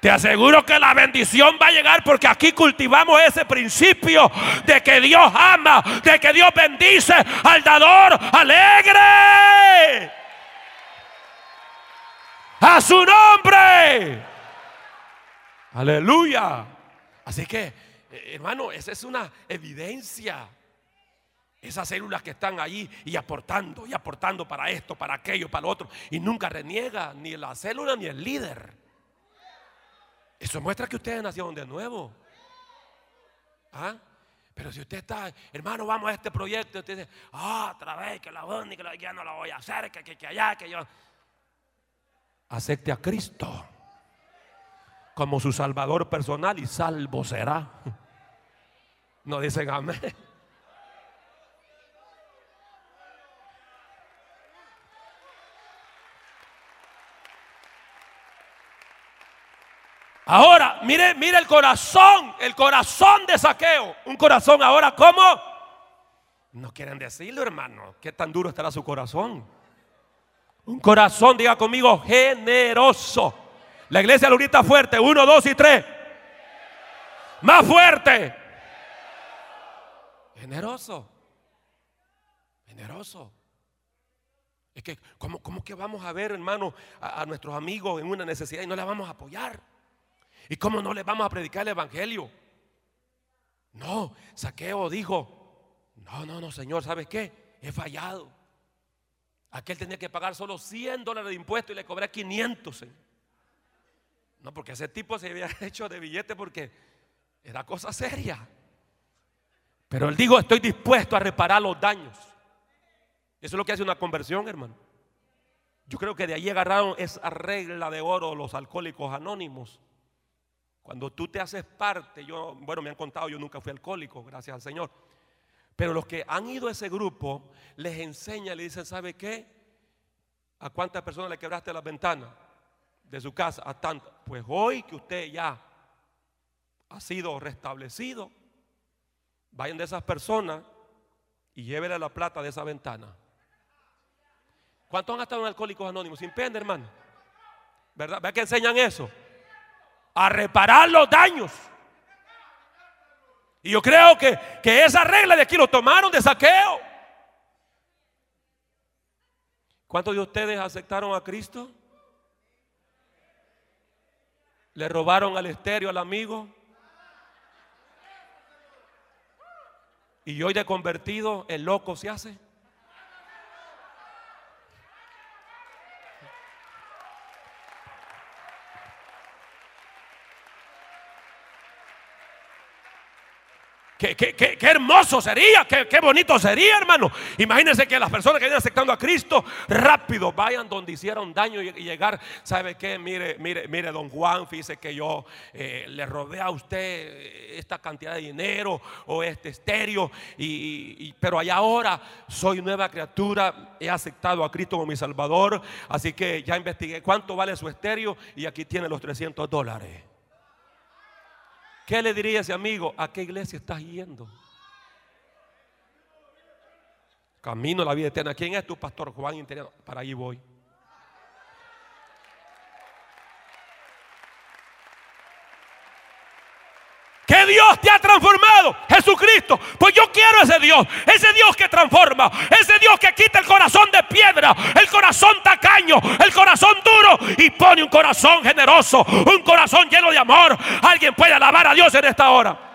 Te aseguro que la bendición va a llegar porque aquí cultivamos ese principio de que Dios ama, de que Dios bendice al dador alegre. A su nombre. Aleluya. Así que, eh, hermano, esa es una evidencia. Esas células que están ahí y aportando y aportando para esto, para aquello, para lo otro. Y nunca reniega ni la célula ni el líder. Eso muestra que ustedes nacieron de nuevo. ¿Ah? Pero si usted está, hermano, vamos a este proyecto, usted dice, ah, otra vez que la única, ya no la voy a hacer, que, que, que allá, que yo. Acepte a Cristo como su salvador personal y salvo será. No dicen amén. Ahora, mire, mire el corazón, el corazón de saqueo. Un corazón ahora, ¿cómo? No quieren decirlo, hermano. ¿Qué tan duro estará su corazón? Un corazón, diga conmigo, generoso. La iglesia lo fuerte. Uno, dos y tres. Más fuerte. Generoso. Generoso. Es que, ¿cómo, que vamos a ver, hermano, a, a, nuestros amigos en una necesidad y no les vamos a apoyar? ¿Y cómo no les vamos a predicar el evangelio? No, Saqueo dijo, no, no, no, Señor, ¿sabes qué? He fallado. Aquel tenía que pagar solo 100 dólares de impuesto y le cobré 500, Señor. No, porque ese tipo se había hecho de billete porque era cosa seria. Pero él dijo, estoy dispuesto a reparar los daños. Eso es lo que hace una conversión, hermano. Yo creo que de ahí agarraron esa regla de oro los alcohólicos anónimos. Cuando tú te haces parte, yo, bueno, me han contado, yo nunca fui alcohólico, gracias al Señor. Pero los que han ido a ese grupo les enseña, le dicen, ¿sabe qué? ¿A cuántas personas le quebraste las ventanas? de su casa a tanto. Pues hoy que usted ya ha sido restablecido, vayan de esas personas y llévenle la plata de esa ventana. ¿Cuántos han estado en Alcohólicos Anónimos? Sin pena, hermano. ¿Verdad? ¿Ve que enseñan eso? A reparar los daños. Y yo creo que, que esa regla de aquí lo tomaron de saqueo. ¿Cuántos de ustedes aceptaron a Cristo? ¿Le robaron al estéreo al amigo? Y hoy de convertido el loco se hace. Qué, qué- qué- qué hermoso sería, qué, bonito sería, hermano. Imagínense que las personas que vienen aceptando a Cristo rápido vayan donde hicieron daño y, llegar. ¿Sabe qué? Mire, mire, mire, don Juan, fíjese que yo eh, le robé a usted esta cantidad de dinero o este estéreo, y- pero allá ahora soy nueva criatura, he aceptado a Cristo como mi Salvador, así que ya investigué cuánto vale su estéreo y aquí tiene los 300 dólares. ¿Qué le diría a ese amigo? ¿A qué iglesia estás yendo? Camino a la vida eterna. ¿Quién es tu pastor Juan Interiano? Para ahí voy. Dios te ha transformado? Jesucristo. Pues yo quiero ese Dios. Ese Dios que transforma. Ese Dios que quita el corazón de piedra. El corazón tacaño. El corazón duro. Y pone un corazón generoso. Un corazón lleno de amor. Alguien puede alabar a Dios en esta hora.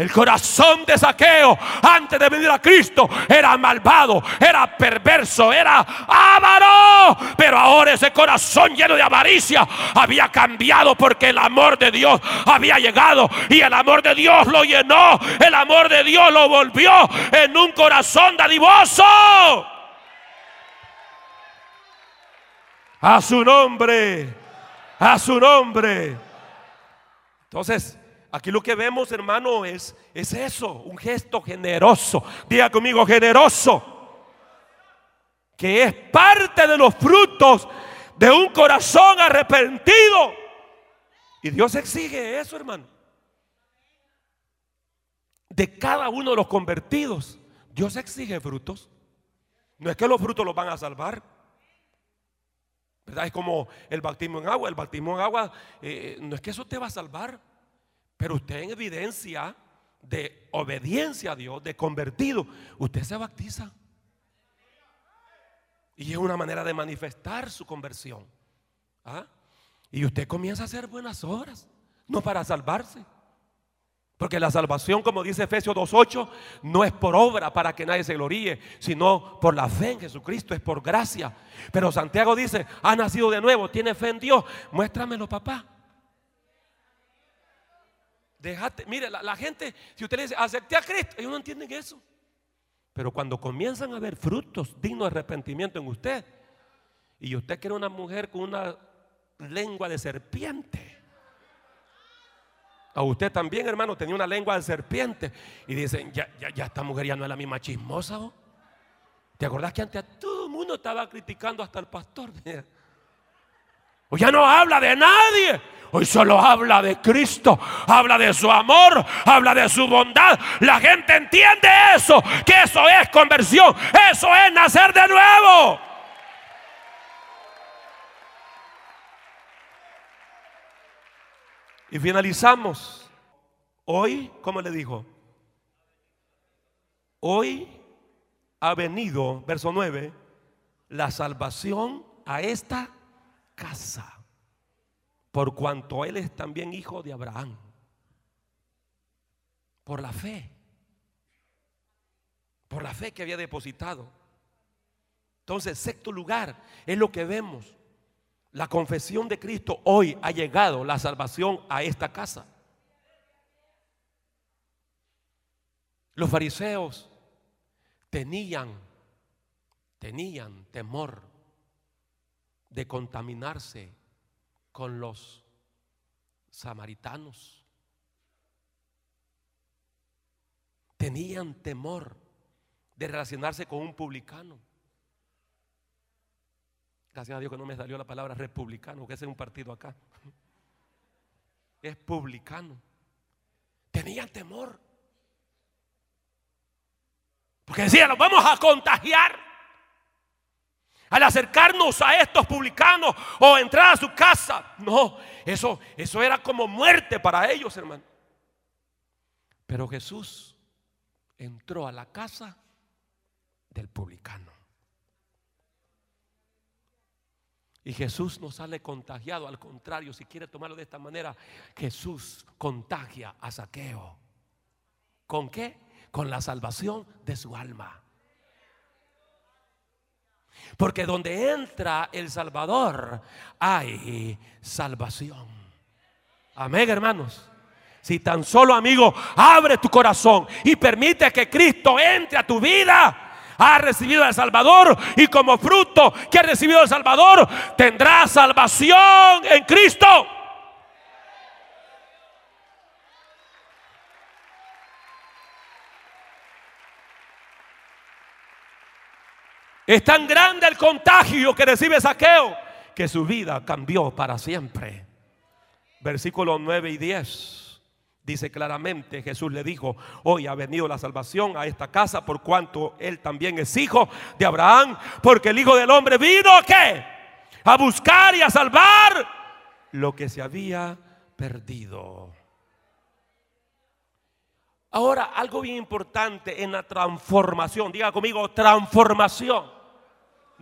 El corazón de saqueo antes de venir a Cristo era malvado, era perverso, era avaro. Pero ahora ese corazón lleno de avaricia había cambiado porque el amor de Dios había llegado y el amor de Dios lo llenó. El amor de Dios lo volvió en un corazón dadivoso. A su nombre, a su nombre. Entonces, aquí lo que vemos, hermano, es, es eso, un gesto generoso. Diga conmigo, generoso. Que es parte de los frutos de un corazón arrepentido. Y Dios exige eso, hermano. De cada uno de los convertidos, Dios exige frutos. No es que los frutos los van a salvar. ¿Verdad? Es como el bautismo en agua. El bautismo en agua eh, no es que eso te va a salvar, pero usted en evidencia de obediencia a Dios, de convertido, usted se bautiza. Y es una manera de manifestar su conversión. ¿Ah? Y usted comienza a hacer buenas obras, no para salvarse. Porque la salvación, como dice Efesios 2.8, no es por obra para que nadie se gloríe, sino por la fe en Jesucristo, es por gracia. Pero Santiago dice, ha nacido de nuevo, tiene fe en Dios, muéstramelo papá. Déjate, mire, la, gente, si usted le dice, acepté a Cristo, ellos no entienden eso. Pero cuando comienzan a ver frutos dignos de arrepentimiento en usted, y usted quiere una mujer con una lengua de serpiente, a usted también, hermano, tenía una lengua de serpiente. Y dicen, ya, ya, esta mujer ya no es la misma chismosa. ¿o? ¿Te acordás que antes a todo el mundo estaba criticando hasta el pastor? Hoy ya no habla de nadie. Hoy solo habla de Cristo, habla de su amor, habla de su bondad. La gente entiende eso, que eso es conversión, eso es nacer de nuevo. Y finalizamos. Hoy, como le dijo? Hoy ha venido, verso 9, la salvación a esta casa, por cuanto él es también hijo de Abraham, por la fe, por la fe que había depositado. Entonces, sexto lugar, es lo que vemos. La confesión de Cristo hoy ha llegado la salvación a esta casa. Los fariseos tenían, tenían temor de contaminarse con los samaritanos. Tenían temor de relacionarse con un publicano. Gracias a Dios que no me salió la palabra republicano, que ese es un partido acá. Es publicano. Tenían temor. Porque decían, nos vamos a contagiar. Al acercarnos a estos publicanos o entrar a su casa. No, eso, eso era como muerte para ellos, hermano. Pero Jesús entró a la casa del publicano. Y Jesús no sale contagiado, al contrario, si quiere tomarlo de esta manera, Jesús contagia a Saqueo. ¿Con qué? Con la salvación de su alma. Porque donde entra el Salvador hay salvación. Amén, hermanos. Si tan solo, amigo, abre tu corazón y permite que Cristo entre a tu vida, ha recibido al Salvador y como fruto que ha recibido al Salvador tendrá salvación en Cristo. Es tan grande el contagio que recibe Saqueo que su vida cambió para siempre. Versículos 9 y 10. Dice claramente, Jesús le dijo, hoy ha venido la salvación a esta casa por cuanto él también es hijo de Abraham, porque el Hijo del Hombre vino a qué? A buscar y a salvar lo que se había perdido. Ahora, algo bien importante en la transformación, diga conmigo, transformación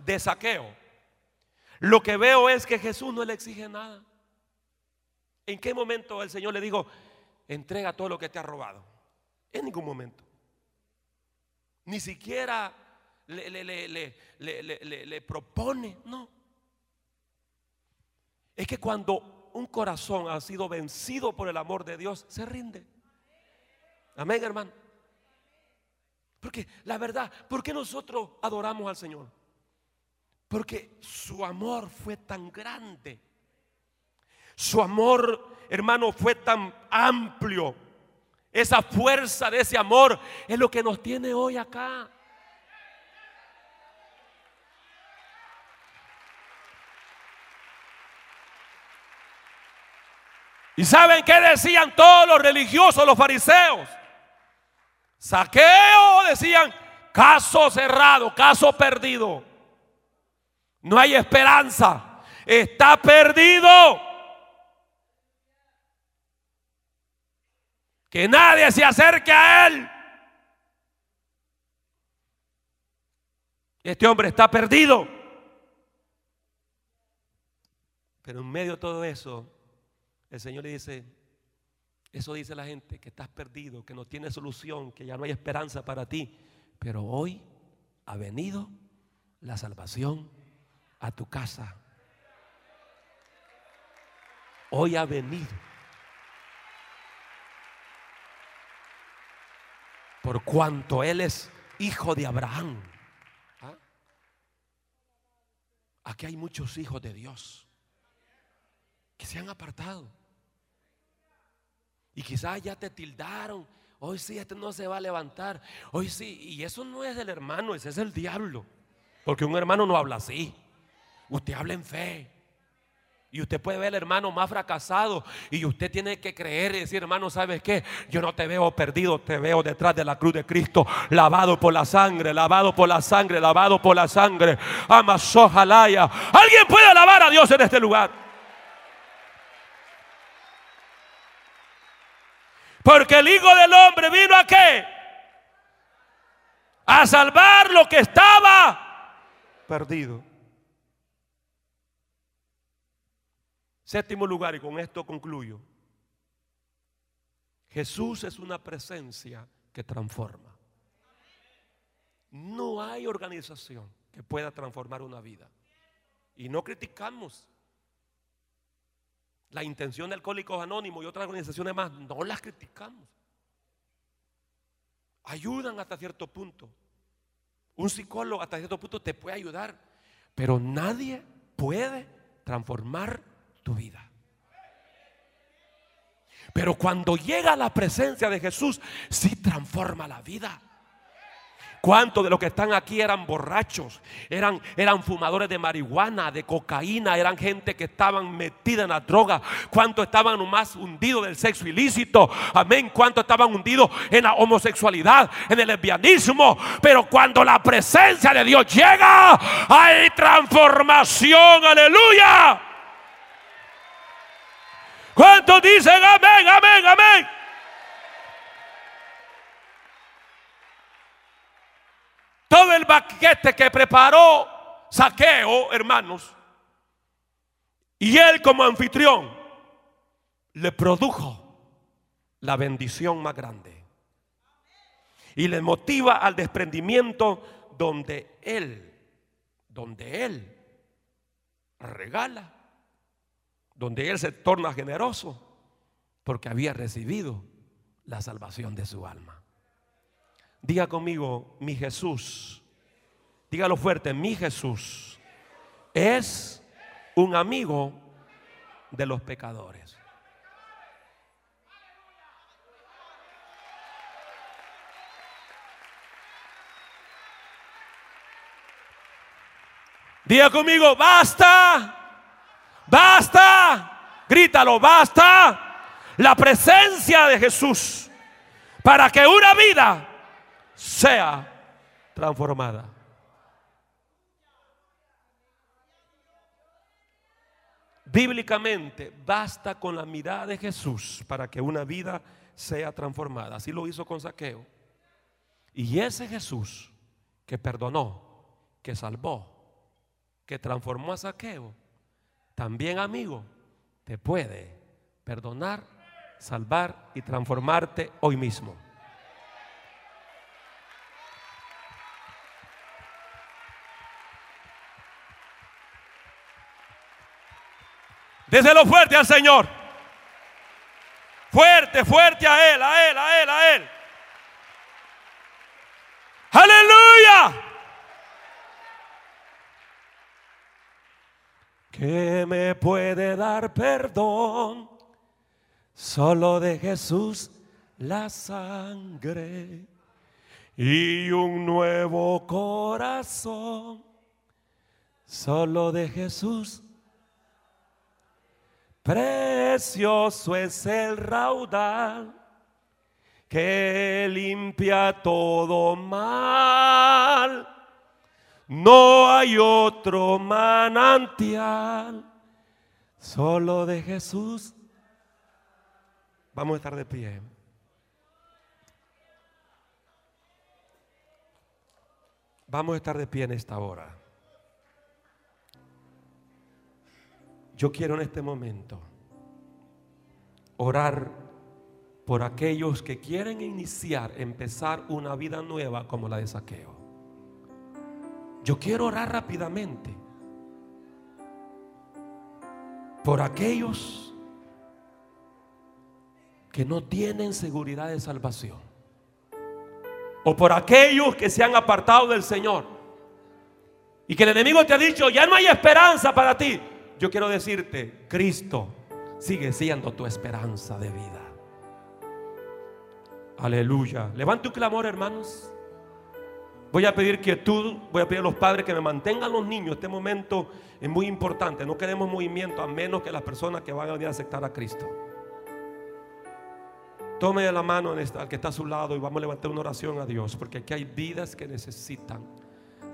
de saqueo. Lo que veo es que Jesús no le exige nada. ¿En qué momento el Señor le dijo, entrega todo lo que te ha robado. En ningún momento. Ni siquiera le, le, propone, no. Es que cuando un corazón ha sido vencido por el amor de Dios, se rinde. Amén, hermano. Porque la verdad, ¿por qué nosotros adoramos al Señor? Porque su amor fue tan grande. Su amor hermano, fue tan amplio. Esa fuerza de ese amor es lo que nos tiene hoy acá. ¿Y saben qué decían todos los religiosos, los fariseos? Saqueo decían, caso cerrado, caso perdido. No hay esperanza, está perdido. Que nadie se acerque a él. Este hombre está perdido. Pero en medio de todo eso, el Señor le dice, eso dice la gente, que estás perdido, que no tiene solución, que ya no hay esperanza para ti. Pero hoy ha venido la salvación a tu casa. Hoy ha venido. por cuanto Él es hijo de Abraham. ¿Ah? Aquí hay muchos hijos de Dios que se han apartado. Y quizás ya te tildaron. Hoy sí, este no se va a levantar. Hoy sí. Y eso no es del hermano, ese es el diablo. Porque un hermano no habla así. Usted habla en fe. Y usted puede ver al hermano más fracasado y usted tiene que creer y decir, hermano, ¿sabes qué? Yo no te veo perdido, te veo detrás de la cruz de Cristo, lavado por la sangre, lavado por la sangre, lavado por la sangre. Amasojalaya. ¿Alguien puede alabar a Dios en este lugar? Porque el Hijo del Hombre vino a qué? A salvar lo que estaba perdido. Séptimo lugar, y con esto concluyo. Jesús es una presencia que transforma. No hay organización que pueda transformar una vida. Y no criticamos la intención de Alcohólicos Anónimos y otras organizaciones más. No las criticamos. Ayudan hasta cierto punto. Un psicólogo hasta cierto punto te puede ayudar. Pero nadie puede transformar tu vida. Pero cuando llega la presencia de Jesús, sí transforma la vida. ¿Cuántos de los que están aquí eran borrachos? Eran, eran fumadores de marihuana, de cocaína, eran gente que estaban metida en la droga. ¿Cuántos estaban más hundidos del sexo ilícito? Amén. ¿Cuántos estaban hundidos en la homosexualidad, en el lesbianismo? Pero cuando la presencia de Dios llega, hay transformación. Aleluya. ¿Cuántos dicen amén, amén, amén? Todo el banquete que preparó Saqueo, hermanos, y él como anfitrión, le produjo la bendición más grande. Y le motiva al desprendimiento donde él, donde él regala, donde él se torna generoso, porque había recibido la salvación de su alma. Diga conmigo, mi Jesús. Dígalo fuerte, mi Jesús es un amigo de los pecadores. Diga conmigo, basta, basta, grítalo, basta la presencia de Jesús para que una vida sea transformada. Bíblicamente, basta con la mirada de Jesús para que una vida sea transformada. Así lo hizo con Saqueo. Y ese Jesús que perdonó, que salvó, que transformó a Saqueo, también amigo, te puede perdonar, salvar y transformarte hoy mismo. Déselo fuerte al Señor. Fuerte, fuerte a Él, a Él, a Él, a Él. Aleluya. Que me puede dar perdón solo de Jesús la sangre y un nuevo corazón. Solo de Jesús. Precioso es el raudal que limpia todo mal. No hay otro manantial, solo de Jesús. Vamos a estar de pie. Vamos a estar de pie en esta hora. Yo quiero en este momento orar por aquellos que quieren iniciar, empezar una vida nueva como la de saqueo. Yo quiero orar rápidamente por aquellos que no tienen seguridad de salvación. O por aquellos que se han apartado del Señor. Y que el enemigo te ha dicho, ya no hay esperanza para ti yo quiero decirte, Cristo sigue siendo tu esperanza de vida. Aleluya. Levante un clamor, hermanos. Voy a pedir quietud, voy a pedir a los padres que me mantengan los niños. Este momento es muy importante. No queremos movimiento a menos que las personas que van a venir a aceptar a Cristo. Tome la mano al que está a su lado y vamos a levantar una oración a Dios, porque aquí hay vidas que necesitan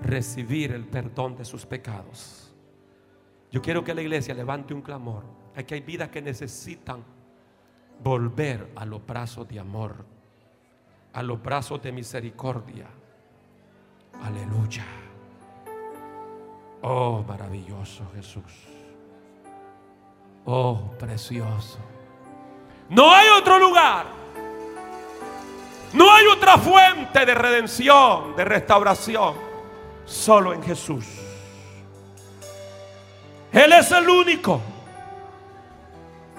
recibir el perdón de sus pecados. Yo quiero que la iglesia levante un clamor. Aquí hay vidas que necesitan volver a los brazos de amor, a los brazos de misericordia. Aleluya. Oh, maravilloso Jesús. Oh, precioso. No hay otro lugar. No hay otra fuente de redención, de restauración. Solo en Jesús. Él es el único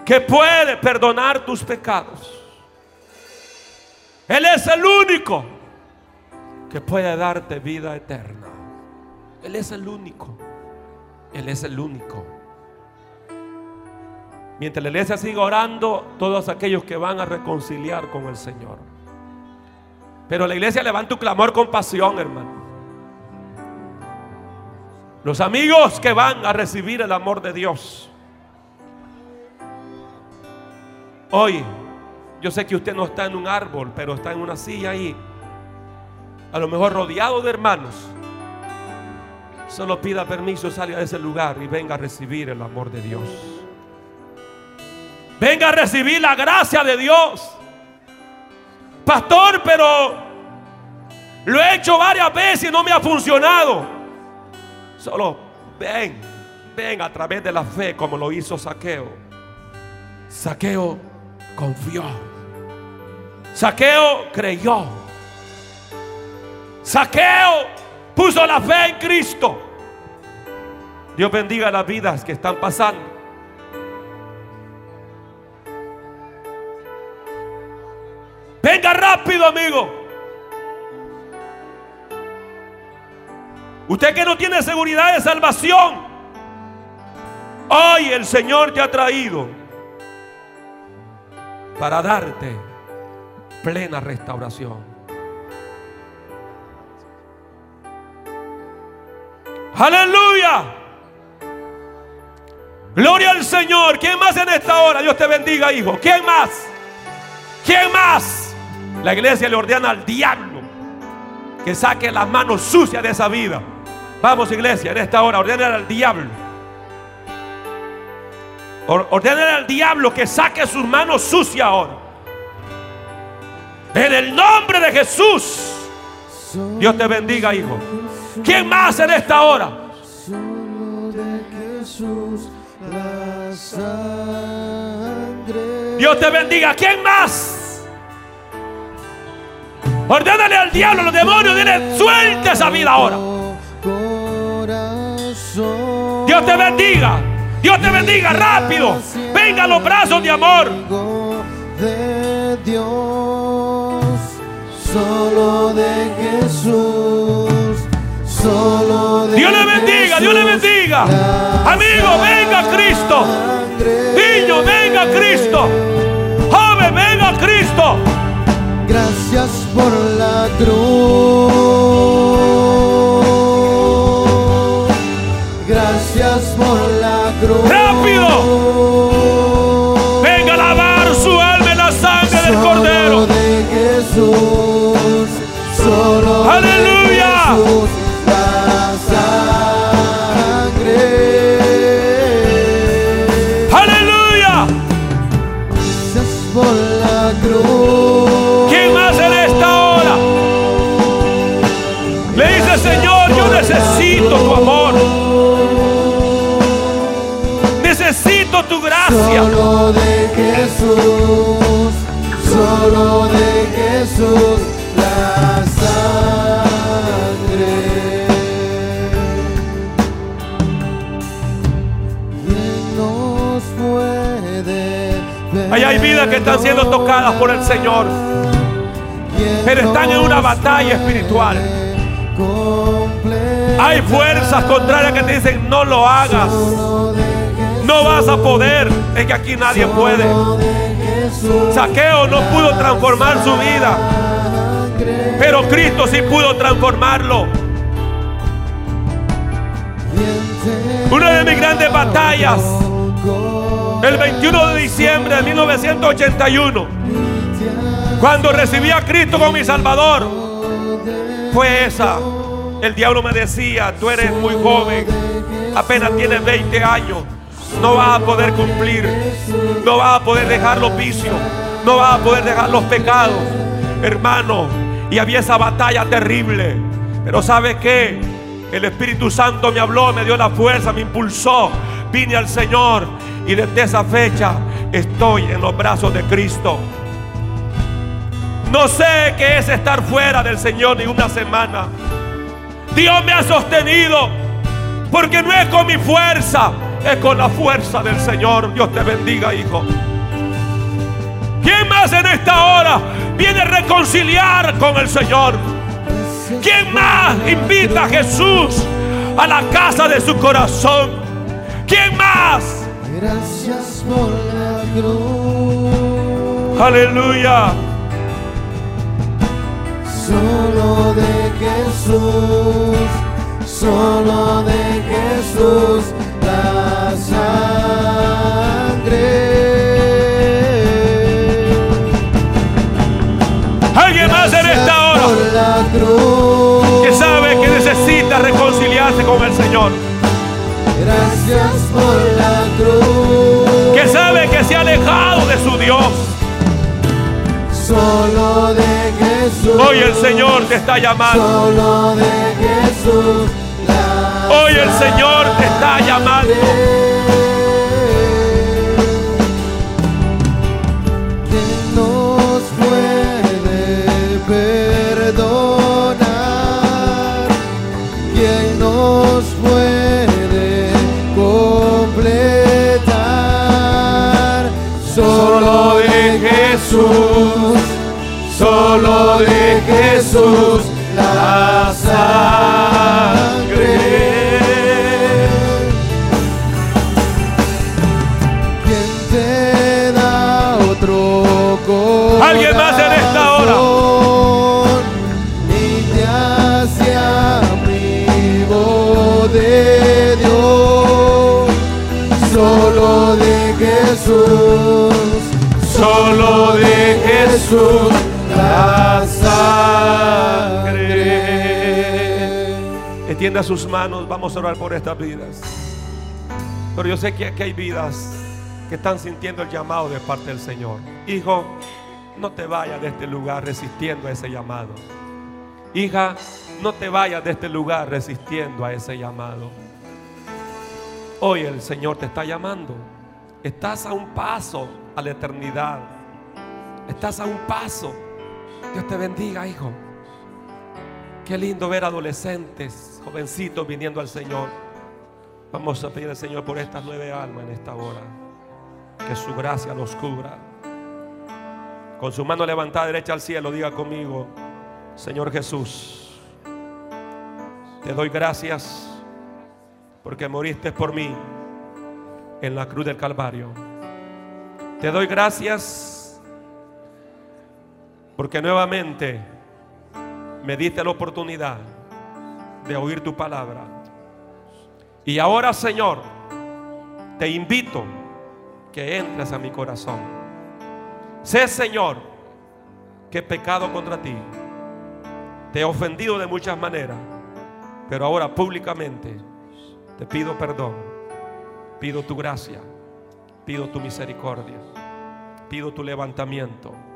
que puede perdonar tus pecados. Él es el único que puede darte vida eterna. Él es el único. Él es el único. Mientras la iglesia siga orando, todos aquellos que van a reconciliar con el Señor. Pero la iglesia levanta un clamor con pasión, hermano. Los amigos que van a recibir el amor de Dios. Hoy, yo sé que usted no está en un árbol, pero está en una silla ahí. A lo mejor rodeado de hermanos. Solo pida permiso, salga de ese lugar y venga a recibir el amor de Dios. Venga a recibir la gracia de Dios. Pastor, pero lo he hecho varias veces y no me ha funcionado. Solo ven, ven a través de la fe como lo hizo Saqueo. Saqueo confió. Saqueo creyó. Saqueo puso la fe en Cristo. Dios bendiga las vidas que están pasando. Venga rápido, amigo. Usted que no tiene seguridad de salvación, hoy el Señor te ha traído para darte plena restauración. Aleluya. Gloria al Señor. ¿Quién más en esta hora? Dios te bendiga, hijo. ¿Quién más? ¿Quién más? La iglesia le ordena al diablo que saque las manos sucias de esa vida. Vamos, iglesia, en esta hora, ordena al diablo. Ordena al diablo que saque sus manos sucias ahora. En el nombre de Jesús. Dios te bendiga, hijo. ¿Quién más en esta hora? Dios te bendiga. ¿Quién más? Ordénale al diablo, a los demonios, dile, suelta esa vida ahora. Dios te bendiga. Dios te bendiga rápido. Venga a los brazos de amor. De solo de Jesús, solo de Dios le bendiga, Dios le bendiga. Amigo, venga Cristo. Niño, venga Cristo. Joven, venga Cristo. Gracias por la cruz. Gracias por la cruz. Jesús, solo de Jesús, la sangre. ¿Quién nos puede Ahí hay vidas que están siendo tocadas por el Señor. pero están en una batalla espiritual. Hay fuerzas contrarias que te dicen, no lo hagas. No vas a poder. Es que aquí nadie puede. Saqueo no pudo transformar su vida. Pero Cristo sí pudo transformarlo. Una de mis grandes batallas, el 21 de diciembre de 1981, cuando recibí a Cristo como mi Salvador, fue esa. El diablo me decía, tú eres muy joven, apenas tienes 20 años, no vas a poder cumplir, no vas a poder dejar los vicios, no vas a poder dejar los pecados, hermano. Y había esa batalla terrible. Pero ¿sabe qué? El Espíritu Santo me habló, me dio la fuerza, me impulsó. Vine al Señor y desde esa fecha estoy en los brazos de Cristo. No sé qué es estar fuera del Señor ni una semana. Dios me ha sostenido porque no es con mi fuerza, es con la fuerza del Señor. Dios te bendiga, hijo. ¿Quién más en esta hora viene a reconciliar con el Señor? ¿Quién más invita a Jesús a la casa de su corazón? ¿Quién más? Gracias por la cruz. Aleluya. Jesús, solo de Jesús sangre. Alguien más en esta hora la cruz. que sabe que necesita reconciliarse con el Señor. Gracias por la cruz. Que sabe que se ha alejado de su Dios. Solo de Jesús. Hoy el Señor te está llamando. Solo de Jesús. Hoy el Señor te está llamando. Solo de Jesús la sangre. Jesús la sangre. Extienda sus manos, vamos a orar por estas vidas. Pero yo sé que aquí hay vidas que están sintiendo el llamado de parte del Señor. Hijo, no te vayas de este lugar resistiendo a ese llamado. Hija, no te vayas de este lugar resistiendo a ese llamado. Hoy el Señor te está llamando. Estás a un paso a la eternidad. Estás a un paso. Dios te bendiga, hijo. Qué lindo ver adolescentes, jovencitos viniendo al Señor. Vamos a pedir al Señor por estas nueve almas en esta hora. Que su gracia los cubra. Con su mano levantada derecha al cielo, diga conmigo, Señor Jesús, te doy gracias porque moriste por mí en la cruz del Calvario. Te doy gracias porque nuevamente me diste la oportunidad de oír tu palabra. Y ahora, Señor, te invito que entres a mi corazón. Sé, Señor, que he pecado contra ti. Te he ofendido de muchas maneras, pero ahora públicamente te pido perdón. Pido tu gracia. Pido tu misericordia. Pido tu levantamiento.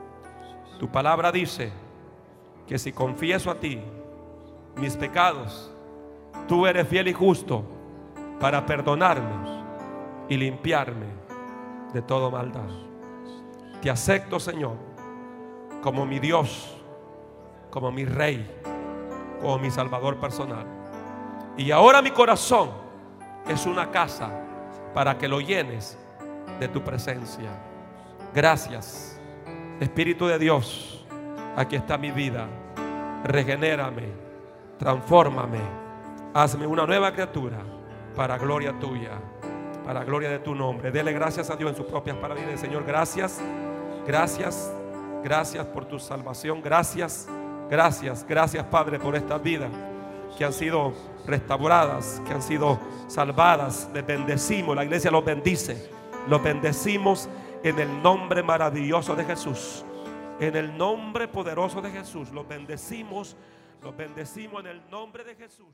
Tu palabra dice que si confieso a ti mis pecados, tú eres fiel y justo para perdonarme y limpiarme de toda maldad. Te acepto, Señor, como mi Dios, como mi Rey, como mi Salvador personal. Y ahora mi corazón es una casa para que lo llenes de tu presencia. Gracias, Espíritu de Dios. Aquí está mi vida. Regenérame, transfórmame, hazme una nueva criatura para gloria tuya, para gloria de tu nombre. Dele gracias a Dios en sus propias palabras. Señor, gracias, gracias, gracias por tu salvación. Gracias, gracias, gracias, Padre, por esta vida que han sido restauradas, que han sido salvadas. Les bendecimos, la iglesia los bendice. Los bendecimos en el nombre maravilloso de Jesús. En el nombre poderoso de Jesús. Los bendecimos, los bendecimos en el nombre de Jesús.